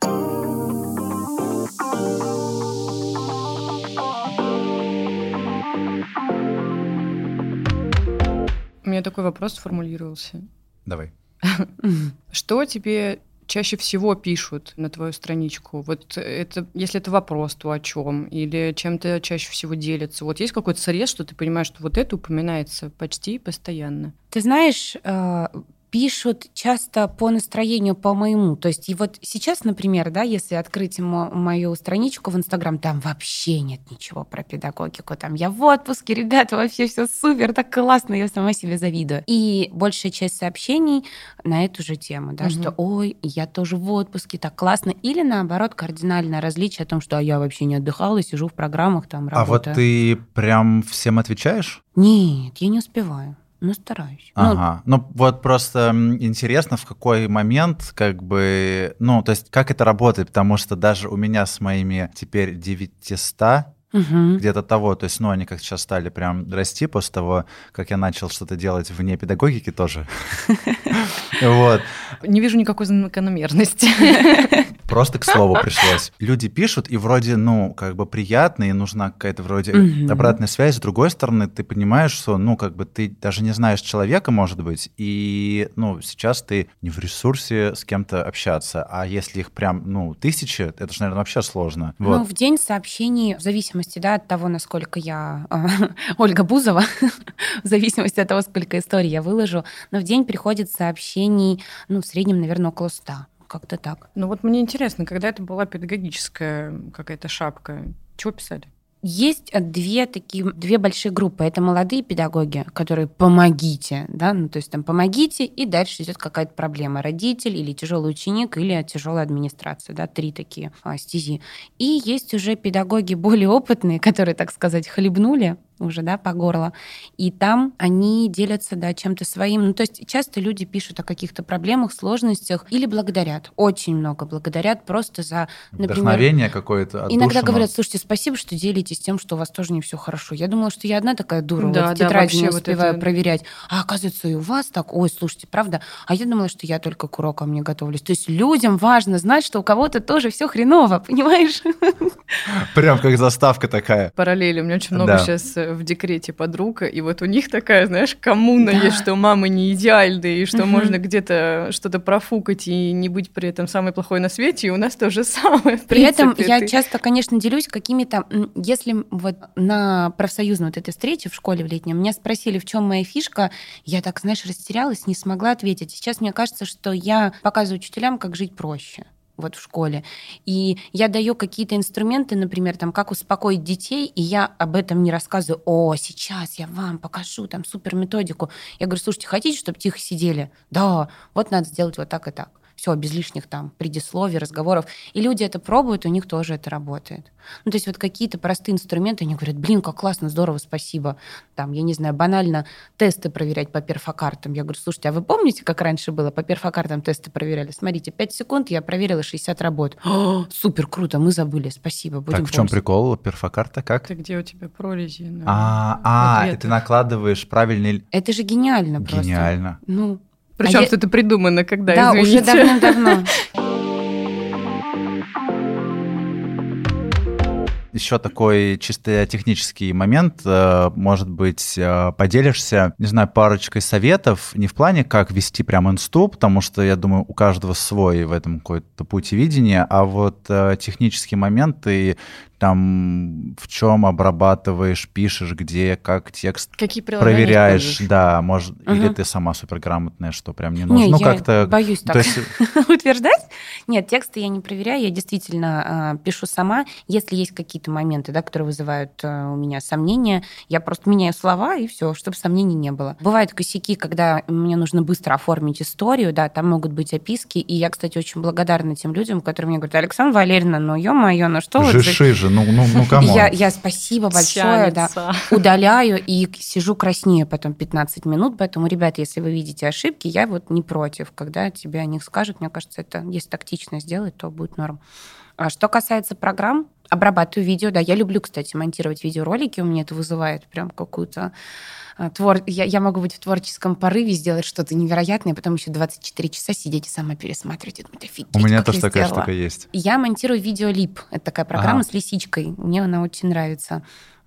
У меня такой вопрос сформулировался. Давай. Что тебе чаще всего пишут на твою страничку? Вот это, если это вопрос, то о чем? Или чем-то чаще всего делятся? Вот есть какой-то срез, что ты понимаешь, что вот это упоминается почти постоянно? Ты знаешь, э, пишут часто по настроению, по моему. То есть и вот сейчас, например, да, если открыть мо- мою страничку в Инстаграм, там вообще нет ничего про педагогику. Там я в отпуске, ребята, вообще все супер, так классно, я сама себе завидую. И большая часть сообщений на эту же тему, да, Мгм. что ой, я тоже в отпуске, так классно. Или наоборот, кардинальное различие о том, что а я вообще не отдыхала, сижу в программах, там А вот работаю. ты прям всем отвечаешь? Нет, я не успеваю. Но стараюсь. Ну, Ага. Ну, вот просто интересно, в какой момент, как бы, ну, то есть, как это работает, потому что даже у меня с моими теперь 900 мгм. где-то того, то есть, ну, они как сейчас стали прям расти после того, как я начал что-то делать вне педагогики тоже. Вот. Не вижу никакой закономерности. Просто к слову пришлось. Люди пишут, и вроде, ну, как бы приятно, и нужна какая-то вроде Мгм. обратная связь. С другой стороны, ты понимаешь, что, ну, как бы ты даже не знаешь человека, может быть, и, ну, сейчас ты не в ресурсе с кем-то общаться, а если их прям, ну, тысячи, это же, наверное, вообще сложно. Ну, Вот. в день сообщений, в зависимости да, от того, насколько я а, Ольга Бузова, в зависимости от того, сколько историй я выложу, но в день приходит сообщений, ну, в среднем, наверное, около 100. Как-то так. Ну вот мне интересно, когда это была педагогическая какая-то шапка, чего писали? Есть э, две такие, две большие группы. Это молодые педагоги, которые помогите, да, ну то есть там помогите, и дальше идет какая-то проблема. Родитель или тяжелый ученик, или тяжелая администрация, да, три такие а, стези. И есть уже педагоги более опытные, которые, так сказать, хлебнули уже, да, по горло. И там они делятся, да, чем-то своим. Ну, то есть часто люди пишут о каких-то проблемах, сложностях или благодарят. Очень много благодарят просто за, например, Вдохновение какое-то Иногда отдушину. говорят, слушайте, спасибо, что делитесь тем, что у вас тоже не все хорошо. Я думала, что я одна такая дура, Да, вот в да, тетради не вообще вот успеваю это- проверять. А оказывается, и у вас так. Ой, слушайте, правда? А я думала, что я только к урокам не готовлюсь. То есть людям важно знать, что у кого-то тоже все хреново, понимаешь? Прям как заставка такая. Параллели. У меня очень много Да. сейчас в декрете подруг, и вот у них такая, знаешь, коммуна Да. есть, что мамы не идеальные, и что Мгм. можно где-то что-то профукать и не быть при этом самой плохой на свете, и у нас то же самое. При этом принципе. я Ты- часто, конечно, делюсь какими-то... Если вот на профсоюзной вот этой встрече в школе в летнем меня спросили, в чем моя фишка, я так, знаешь, растерялась, не смогла ответить. Сейчас мне кажется, что я показываю учителям, как жить проще вот в школе. И я даю какие-то инструменты, например, там, как успокоить детей, и я об этом не рассказываю. О, сейчас я вам покажу там супер методику. Я говорю, слушайте, хотите, чтобы тихо сидели? Да, вот надо сделать вот так и так. Все, без лишних там предисловий, разговоров. И люди это пробуют, и у них тоже это работает. Ну, то есть вот какие-то простые инструменты, они говорят, блин, как классно, здорово, спасибо. Там, я не знаю, банально тесты проверять по перфокартам. Я говорю, слушайте, а вы помните, как раньше было? По перфокартам тесты проверяли. Смотрите, 5 секунд, я проверила 60 работ. О, супер, круто, мы забыли, спасибо, будем Так, в чем прикол? Перфокарта как? Это где у тебя прорези на А, а, и ответах. ты накладываешь правильный... Это же гениально просто. Гениально. Ну, Причем А я- что это придумано, когда, да, уже извините. давным-давно. Еще такой чисто технический момент, э, может быть, э, поделишься, не знаю, парочкой советов, не в плане, как вести прям инсту, потому что, я думаю, у каждого свой в этом какой-то путь видения, а вот э, технические моменты, там, в чем обрабатываешь, пишешь, где, как текст Какие проверяешь, используешь? да, может, или Мгм. ты сама суперграмотная, что прям не нужно, Не, ну я как-то... боюсь то так есть, утверждать. Нет, тексты я не проверяю, я действительно э, пишу сама. Если есть какие-то моменты, да, которые вызывают э, у меня сомнения, я просто меняю слова и все, чтобы сомнений не было. Бывают косяки, когда мне нужно быстро оформить историю, да, там могут быть описки, и я, кстати, очень благодарна тем людям, которые мне говорят, Александра Валерьевна, ну ё-моё, ну что вы... за- жиши же, ну, ну, ну, come on. Я, я спасибо большое, да удаляю и сижу краснею потом 15 минут. Поэтому, ребята, если вы видите ошибки, я вот не против. Когда тебе о них скажут, мне кажется, это если тактично сделать, то будет норм. А что касается программ, обрабатываю видео, да, я люблю, кстати, монтировать видеоролики, у меня это вызывает прям какую-то твор... я, я могу быть в творческом порыве, сделать что-то невероятное, потом еще 24 часа сидеть и сама пересматривать. и думать, офигеть, У меня тоже такая сделала». штука есть. Я монтирую Videoleap. Это такая программа Ага. с лисичкой. Мне она очень нравится.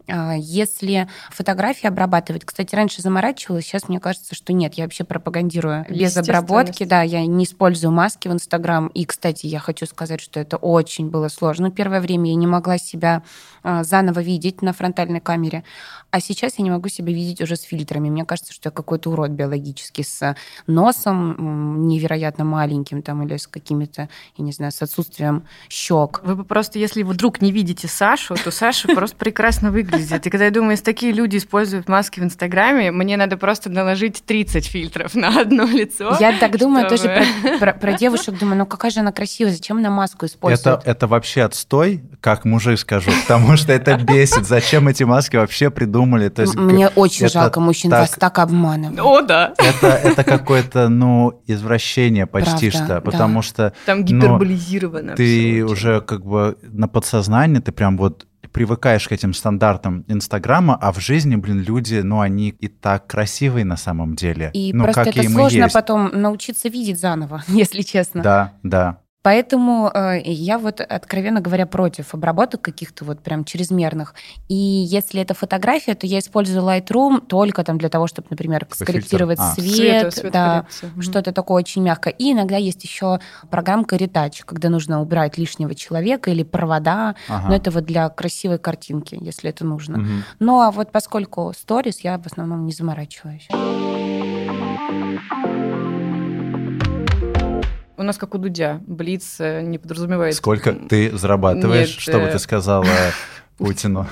А, если фотографии обрабатывать, кстати, раньше заморачивалась, сейчас мне кажется, что нет, я вообще пропагандирую без обработки, да, я не использую маски в Инстаграм. И, кстати, я хочу сказать, что это очень было сложно. Первое время я не могла себя а, заново видеть на фронтальной камере, а сейчас я не могу себя видеть уже с фильтрами. Мне кажется, что я какой-то урод биологически с носом невероятно маленьким там или с какими-то, я не знаю, с отсутствием щек. Вы бы просто, если вдруг не видите Сашу, то Саша просто прекрасно выглядит. И когда я думаю, если такие люди используют маски в Инстаграме, мне надо просто наложить 30 фильтров на одно лицо. Я так думаю тоже про, про, про девушек, думаю, ну какая же она красивая, зачем она маску использует? Это, это вообще отстой, как мужик скажу, потому что это бесит. Зачем эти маски вообще придумали? То есть, Мне очень жалко мужчин, так, вас так обманывают. О, да. Это, это какое-то, ну, извращение почти Правда, что, потому да. что... Там ну, гиперболизировано. Ну, ты уже как бы на подсознании, ты прям вот привыкаешь к этим стандартам Инстаграма, а в жизни, блин, люди, ну, они и так красивые на самом деле. И ну, просто это сложно потом научиться видеть заново, если честно. Да, да. Поэтому э, я вот, откровенно говоря, против обработок каких-то вот прям чрезмерных. И если это фотография, то я использую Lightroom только там для того, чтобы, например, скорректировать а. свет, свет да, что-то такое очень мягкое. И иногда есть еще программка Retouch, когда нужно убрать лишнего человека или провода. Ага. Но это вот для красивой картинки, если это нужно. Угу. Ну а вот поскольку сторис, я в основном не заморачиваюсь. У нас как у Дудя. Блиц э, не подразумевает... Сколько ты зарабатываешь, Нет, чтобы э... ты сказала Путину?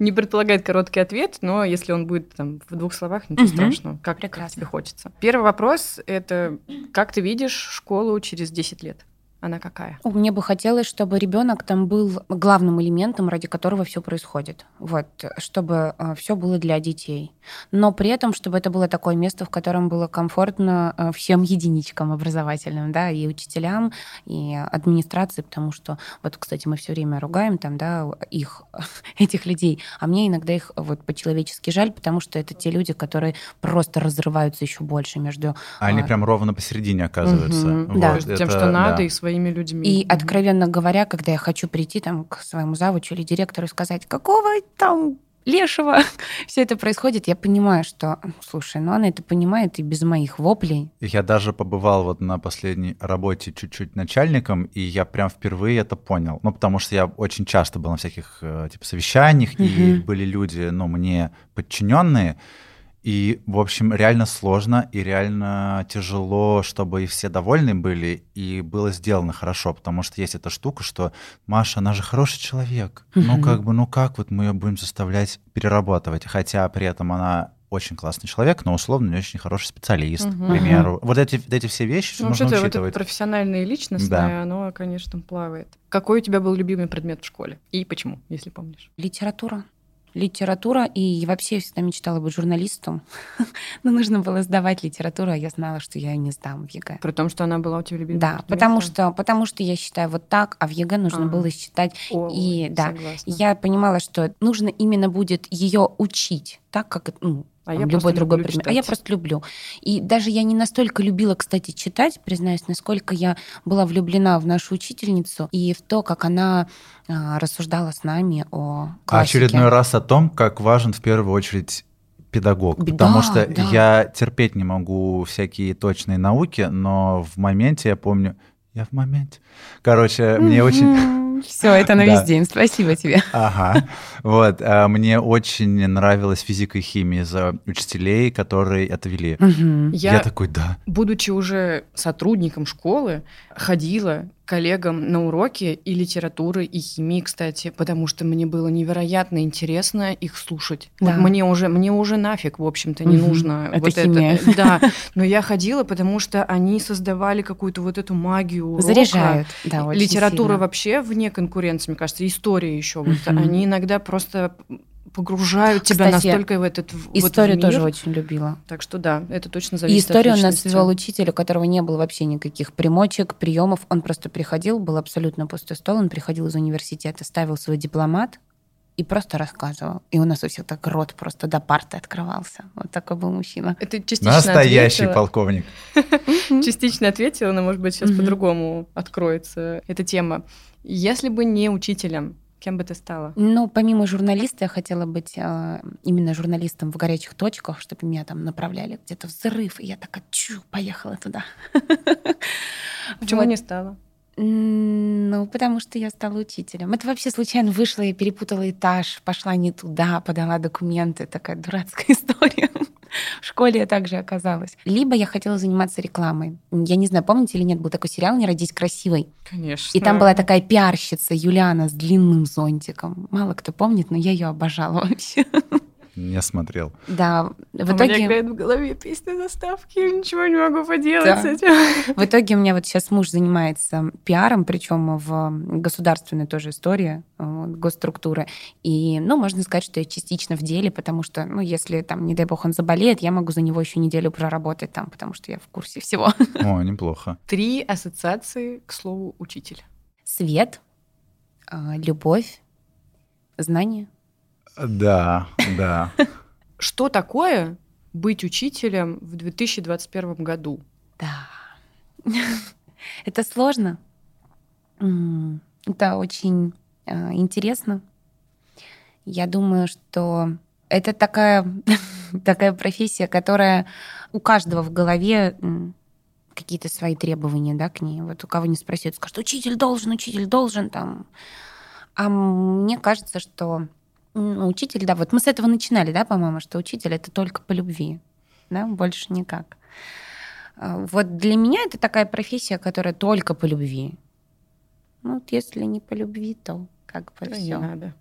Не предполагает короткий ответ, но если он будет там в двух словах, ничего угу. страшного. Как, как тебе хочется. Первый вопрос — это как ты видишь школу через 10 лет? Она какая? Мне бы хотелось, чтобы ребенок там был главным элементом, ради которого все происходит. Вот, чтобы э, все было для детей. Но при этом, чтобы это было такое место, в котором было комфортно э, всем единичкам образовательным, да, и учителям, и администрации, потому что, вот, кстати, мы все время ругаем там, да, их, этих людей, а мне иногда их вот по-человечески жаль, потому что это те люди, которые просто разрываются еще больше между... А они а... прям ровно посередине оказываются. Угу, вот, да. Между тем, что надо, да. и свои своими людьми. И, откровенно говоря, когда я хочу прийти там к своему завучу или директору и сказать, какого там лешего все это происходит, я понимаю, что, слушай, ну она это понимает и без моих воплей. Я даже побывал вот на последней работе чуть-чуть начальником, и я прям впервые это понял. Ну, потому что я очень часто был на всяких э, типа совещаниях, угу. и были люди, ну, мне подчиненные, и, в общем, реально сложно и реально тяжело, чтобы и все довольны были, и было сделано хорошо, потому что есть эта штука, что Маша, она же хороший человек. Ну, как бы, ну как вот мы ее будем заставлять перерабатывать? Хотя при этом она очень классный человек, но условно не очень хороший специалист, угу. к примеру. Вот эти, вот эти все вещи ну, нужно учитывать. Вот это профессиональное и личностное, да. оно, конечно, плавает. Какой у тебя был любимый предмет в школе? И почему, если помнишь? Литература литература, и вообще я всегда мечтала быть журналистом. Но нужно было сдавать литературу, а я знала, что я ее не сдам в ЕГЭ. При том, что она была у тебя любимой? Да, потому что, потому что я считаю вот так, а в ЕГЭ нужно а. было считать. О, и да, согласна. я понимала, что нужно именно будет ее учить так, как ну, а я любой другой предмет. Читать. А я просто люблю. И даже я не настолько любила, кстати, читать, признаюсь, насколько я была влюблена в нашу учительницу и в то, как она а, рассуждала с нами о классике. Очередной раз о том, как важен в первую очередь педагог, да, потому что да. я терпеть не могу всякие точные науки, но в моменте я помню, я в моменте. Короче, мне очень все, это на весь день. Спасибо тебе. Ага. Вот. А мне очень нравилась физика и химия за учителей, которые это вели. Я такой, да. Будучи уже сотрудником школы, ходила коллегам на уроки и литературы, и химии, кстати, потому что мне было невероятно интересно их слушать. Да. Вот мне уже мне уже нафиг, в общем-то, не угу. нужно это вот химия. это. Да, но я ходила, потому что они создавали какую-то вот эту магию урока. Заряжают, да, очень Литература сильно. вообще вне конкуренции, мне кажется, история еще. Вот они иногда просто погружают тебя Кстати, настолько в этот историю в этот тоже очень любила. Так что да, это точно зависит. И историю от у нас вел учитель, у которого не было вообще никаких примочек, приемов. Он просто приходил, был абсолютно пустой стол, он приходил из университета, ставил свой дипломат и просто рассказывал. И у нас у всех так рот просто до парты открывался. Вот такой был мужчина. Это частично Настоящий ответила. полковник. Частично ответила, но, может быть, сейчас по-другому откроется эта тема. Если бы не учителем, Кем бы ты стала? Ну, помимо журналиста, я хотела быть э, именно журналистом в горячих точках, чтобы меня там направляли где-то взрыв, и я такая, чу, поехала туда. Почему не стала? Ну, потому что я стала учителем. Это вообще случайно вышло, я перепутала этаж, пошла не туда, подала документы. Такая дурацкая история. В школе я также оказалась. Либо я хотела заниматься рекламой. Я не знаю, помните или нет, был такой сериал «Не родись красивой». Конечно. И там была такая пиарщица Юлиана с длинным зонтиком. Мало кто помнит, но я ее обожала вообще. Не смотрел. Да, в У итоге... меня играет в голове песня заставки, я ничего не могу поделать Да. с этим. В итоге у меня вот сейчас муж занимается пиаром, причем в государственной тоже истории, вот, госструктуры. И, ну, можно сказать, что я частично в деле, потому что, ну, если там, не дай бог, он заболеет, я могу за него еще неделю проработать там, потому что я в курсе всего. О, неплохо. Три ассоциации, к слову, учитель. Свет, а, любовь, знание. Да, да. Что такое быть учителем в 2021 году? Да. Это сложно. Это очень э, интересно. Я думаю, что это такая, такая профессия, которая у каждого в голове какие-то свои требования да, к ней. Вот у кого не спросят, скажут, учитель должен, учитель должен там. А мне кажется, что учитель, да, вот мы с этого начинали, да, по-моему, что учитель это только по любви, да, больше никак. А, Вот для меня это такая профессия, которая только по любви. Ну, вот если не по любви, то как бы Да, не все. надо.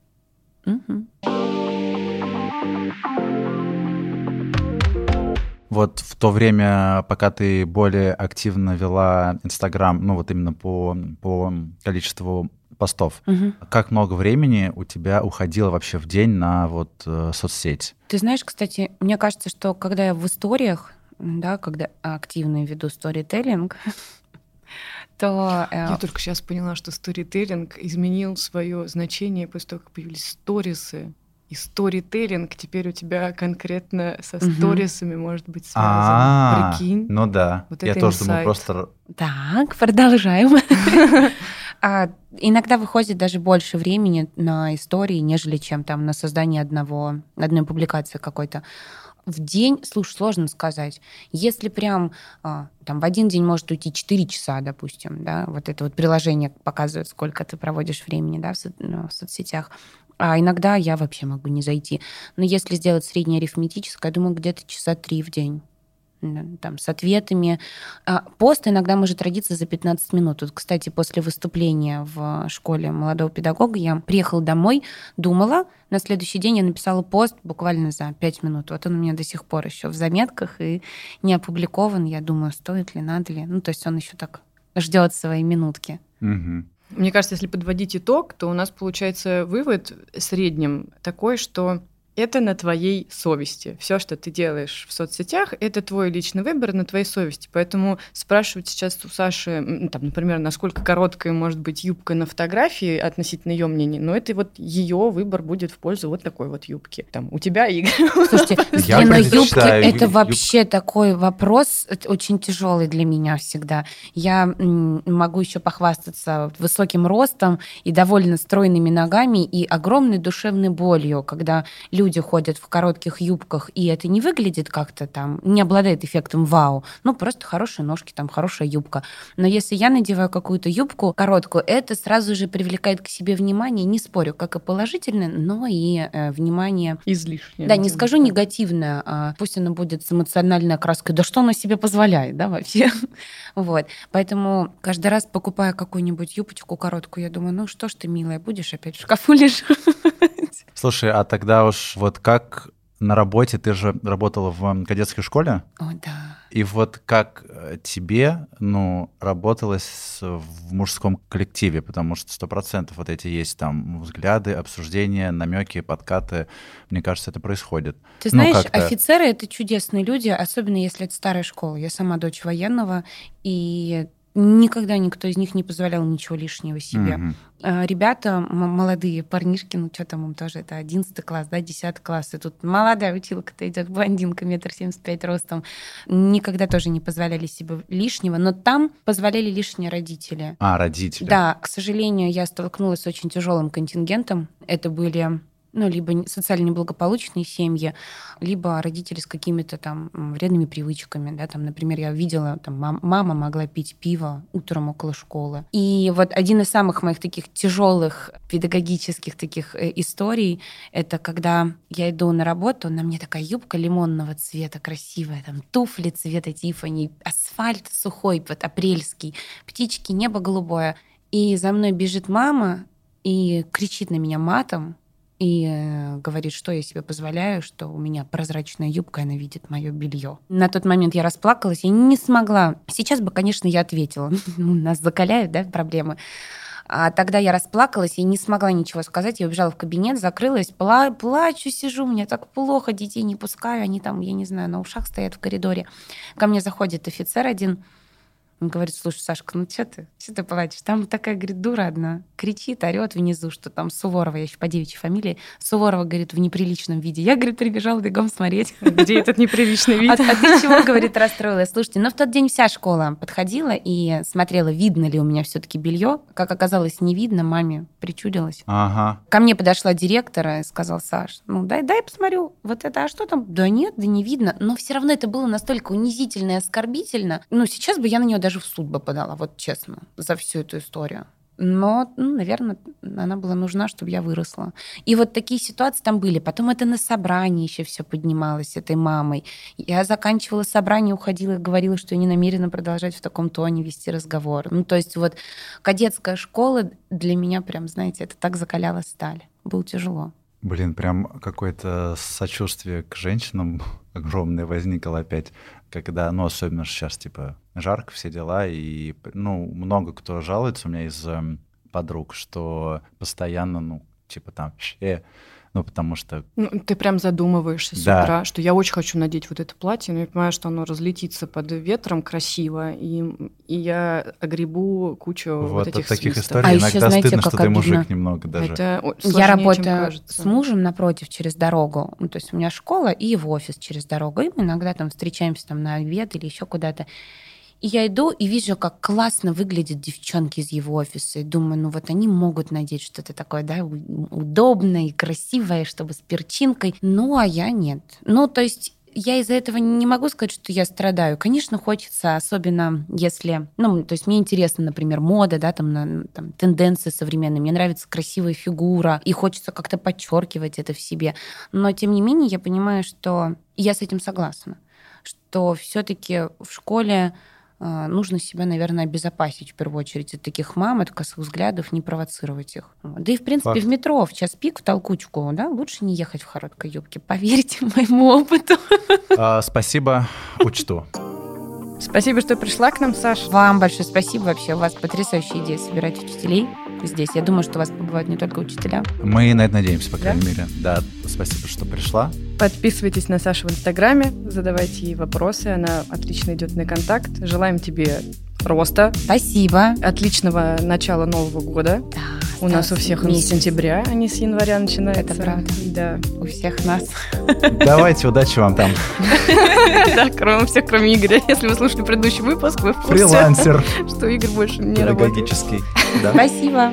Вот в то время, пока ты более активно вела Инстаграм, ну вот именно по, по количеству постов, как много времени у тебя уходило вообще в день на вот э, соцсеть? Ты знаешь, кстати, мне кажется, что когда я в историях, да, когда активно веду сторителлинг, то э, Я только сейчас поняла, что сторителлинг изменил свое значение после того, как появились сторисы. И сторителлинг теперь у тебя конкретно со сторисами может быть связан. А, Прикинь. ну да. Вот Я это тоже думаю, инсайт. просто Так, продолжаем. А, Иногда выходит даже больше времени на истории, нежели чем там на создание одного, одной публикации какой-то. В день, слушай, сложно сказать. Если прям а, там в один день может уйти 4 часа, допустим, да, вот это вот приложение показывает, сколько ты проводишь времени, да, в, со- ну, в соцсетях. А иногда я вообще могу не зайти. Но если сделать среднее арифметическое, я думаю, где-то часа три в день. Там с ответами, а, Пост иногда может родиться за 15 минут. Вот, кстати, после выступления в школе молодого педагога я приехала домой, думала, на следующий день я написала пост буквально за 5 минут. Вот он у меня до сих пор еще в заметках и не опубликован. Я думаю, стоит ли, надо ли. Ну, то есть он еще так ждет свои минутки. мгм. Мне кажется, если подводить итог, то у нас получается вывод средним такой, что это на твоей совести. Все, что ты делаешь в соцсетях, это твой личный выбор на твоей совести. Поэтому спрашивать сейчас у Саши, м, там, например, насколько короткая может быть юбка на фотографии относительно ее мнения, но это вот ее выбор будет в пользу вот такой вот юбки. Там у тебя Игорь. Слушайте, Я длина юбки предпочитаю это вообще такой вопрос очень тяжелый для меня всегда. Я могу еще похвастаться высоким ростом и довольно стройными ногами и огромной душевной болью, когда люди ходят в коротких юбках, и это не выглядит как-то там, не обладает эффектом вау. Ну, просто хорошие ножки, там хорошая юбка. Но если я надеваю какую-то юбку короткую, это сразу же привлекает к себе внимание, не спорю, как и положительное, но и э, внимание Излишне. да, не скажу негативное, а пусть оно будет с эмоциональной окраской. Да что оно себе позволяет, да, вообще? Вот. Поэтому каждый раз, покупая какую-нибудь юбочку короткую, я думаю, ну что ж ты, милая, будешь опять в шкафу лежать? Слушай, а тогда уж вот как на работе, ты же работала в кадетской школе, О, да. и вот как э, тебе, ну, работалось в мужском коллективе, потому что сто процентов вот эти есть там взгляды, обсуждения, намеки, подкаты, мне кажется, это происходит. Ты Ну, знаешь, как-то. офицеры — это чудесные люди, особенно если это старая школа. Я сама дочь военного, и Никогда никто из них не позволял ничего лишнего себе. Мгм. А, Ребята, молодые парнишки, ну что там им тоже, это 11 класс, да, 10 класс, и тут молодая училка-то идет, блондинка, метр семьдесят пять ростом, никогда тоже не позволяли себе лишнего, но там позволяли лишние родители. А, родители. Да, к сожалению, я столкнулась с очень тяжелым контингентом. Это были ну, либо социально неблагополучные семьи, либо родители с какими-то там вредными привычками, да, там, например, я видела, там, мам- мама могла пить пиво утром около школы. И вот один из самых моих таких тяжелых педагогических таких э, историй, это когда я иду на работу, на мне такая юбка лимонного цвета, красивая, там, туфли цвета Тиффани, асфальт сухой, вот апрельский, птички, небо голубое. И за мной бежит мама и кричит на меня матом, и э, говорит, что я себе позволяю, что у меня прозрачная юбка, она видит мое белье. На тот момент я расплакалась, я не смогла. Сейчас бы, конечно, я ответила. Ну, Нас закаляют, да, проблемы. А тогда я расплакалась и не смогла ничего сказать. Я убежала в кабинет, закрылась, пла- плачу, сижу, мне так плохо, детей не пускаю, они там, я не знаю, на ушах стоят в коридоре. Ко мне заходит офицер один, он говорит, слушай, Сашка, ну что ты, что ты плачешь? Там такая, говорит, дура одна, кричит, орет внизу, что там Суворова, я еще по девичьей фамилии, Суворова, говорит, в неприличном виде. Я, говорит, прибежала бегом смотреть. Где этот неприличный А, вид? а ты чего, говорит, расстроилась? Слушайте, ну в тот день вся школа подходила и смотрела, видно ли у меня все-таки белье. Как оказалось, не видно, маме причудилось. Ага. Ко мне подошла директора и сказал, Саш, ну дай, дай посмотрю, вот это, а что там? Да нет, да не видно. Но все равно это было настолько унизительно и оскорбительно. Ну, сейчас бы я на нее даже в суд бы подала, вот честно, за всю эту историю. Но, ну, наверное, она была нужна, чтобы я выросла. И вот такие ситуации там были. Потом это на собрании еще все поднималось этой мамой. Я заканчивала собрание, уходила и говорила, что я не намерена продолжать в таком тоне вести разговор. Ну, то есть вот кадетская школа для меня прям, знаете, это так закаляла сталь. Было тяжело. Блин, прям какое-то сочувствие к женщинам огромное возникло опять, когда, ну, особенно сейчас, типа, жарко, все дела, и, ну, много кто жалуется у меня из эм, подруг, что постоянно, ну, типа там, «Э», ну, потому что, Ну, ты прям задумываешься с Да. утра, что я очень хочу надеть вот это платье, но я понимаю, что оно разлетится под ветром красиво, и, и я огребу кучу вот, вот, этих от таких свистов. историй А иногда знаете, стыдно, как что ты мужик обидно? немного даже. Это я работаю с мужем напротив через дорогу. Ну, то есть у меня школа и в офис через дорогу. И мы иногда там встречаемся там на обед или еще куда-то. И я иду и вижу, как классно выглядят девчонки из его офиса. И думаю, ну вот они могут надеть что-то такое, да, удобное и красивое, чтобы с перчинкой. Ну, а я нет. Ну, то есть я из-за этого не могу сказать, что я страдаю. Конечно, хочется, особенно если... Ну, то есть мне интересно, например, мода, да, там, на, там тенденции современные. Мне нравится красивая фигура, и хочется как-то подчеркивать это в себе. Но, тем не менее, я понимаю, что я с этим согласна. Что все-таки в школе нужно себя, наверное, обезопасить в первую очередь от таких мам, от косых взглядов, не провоцировать их. Да и, в принципе, Факт. в метро в час пик в толкучку, да, лучше не ехать в короткой юбке. Поверьте моему опыту. А, спасибо, учту. Спасибо, что пришла к нам, Саш. Вам большое спасибо вообще. У вас потрясающая идея собирать учителей здесь. Я думаю, что у вас побывают не только учителя. Мы на это надеемся, по Да? крайней мере. Да, спасибо, что пришла. Подписывайтесь на Сашу в Инстаграме, задавайте ей вопросы, она отлично идет на контакт. Желаем тебе роста, Спасибо. отличного начала Нового года. Да, У нас у всех он с месяц. сентября, а не с января начинается. Это правда. Да. У всех нас. Давайте, удачи вам там. Да, кроме всех, кроме Игоря. Если вы слушали предыдущий выпуск, вы в курсе, Фрилансер что Игорь больше не работает. педагогический. Да. Спасибо.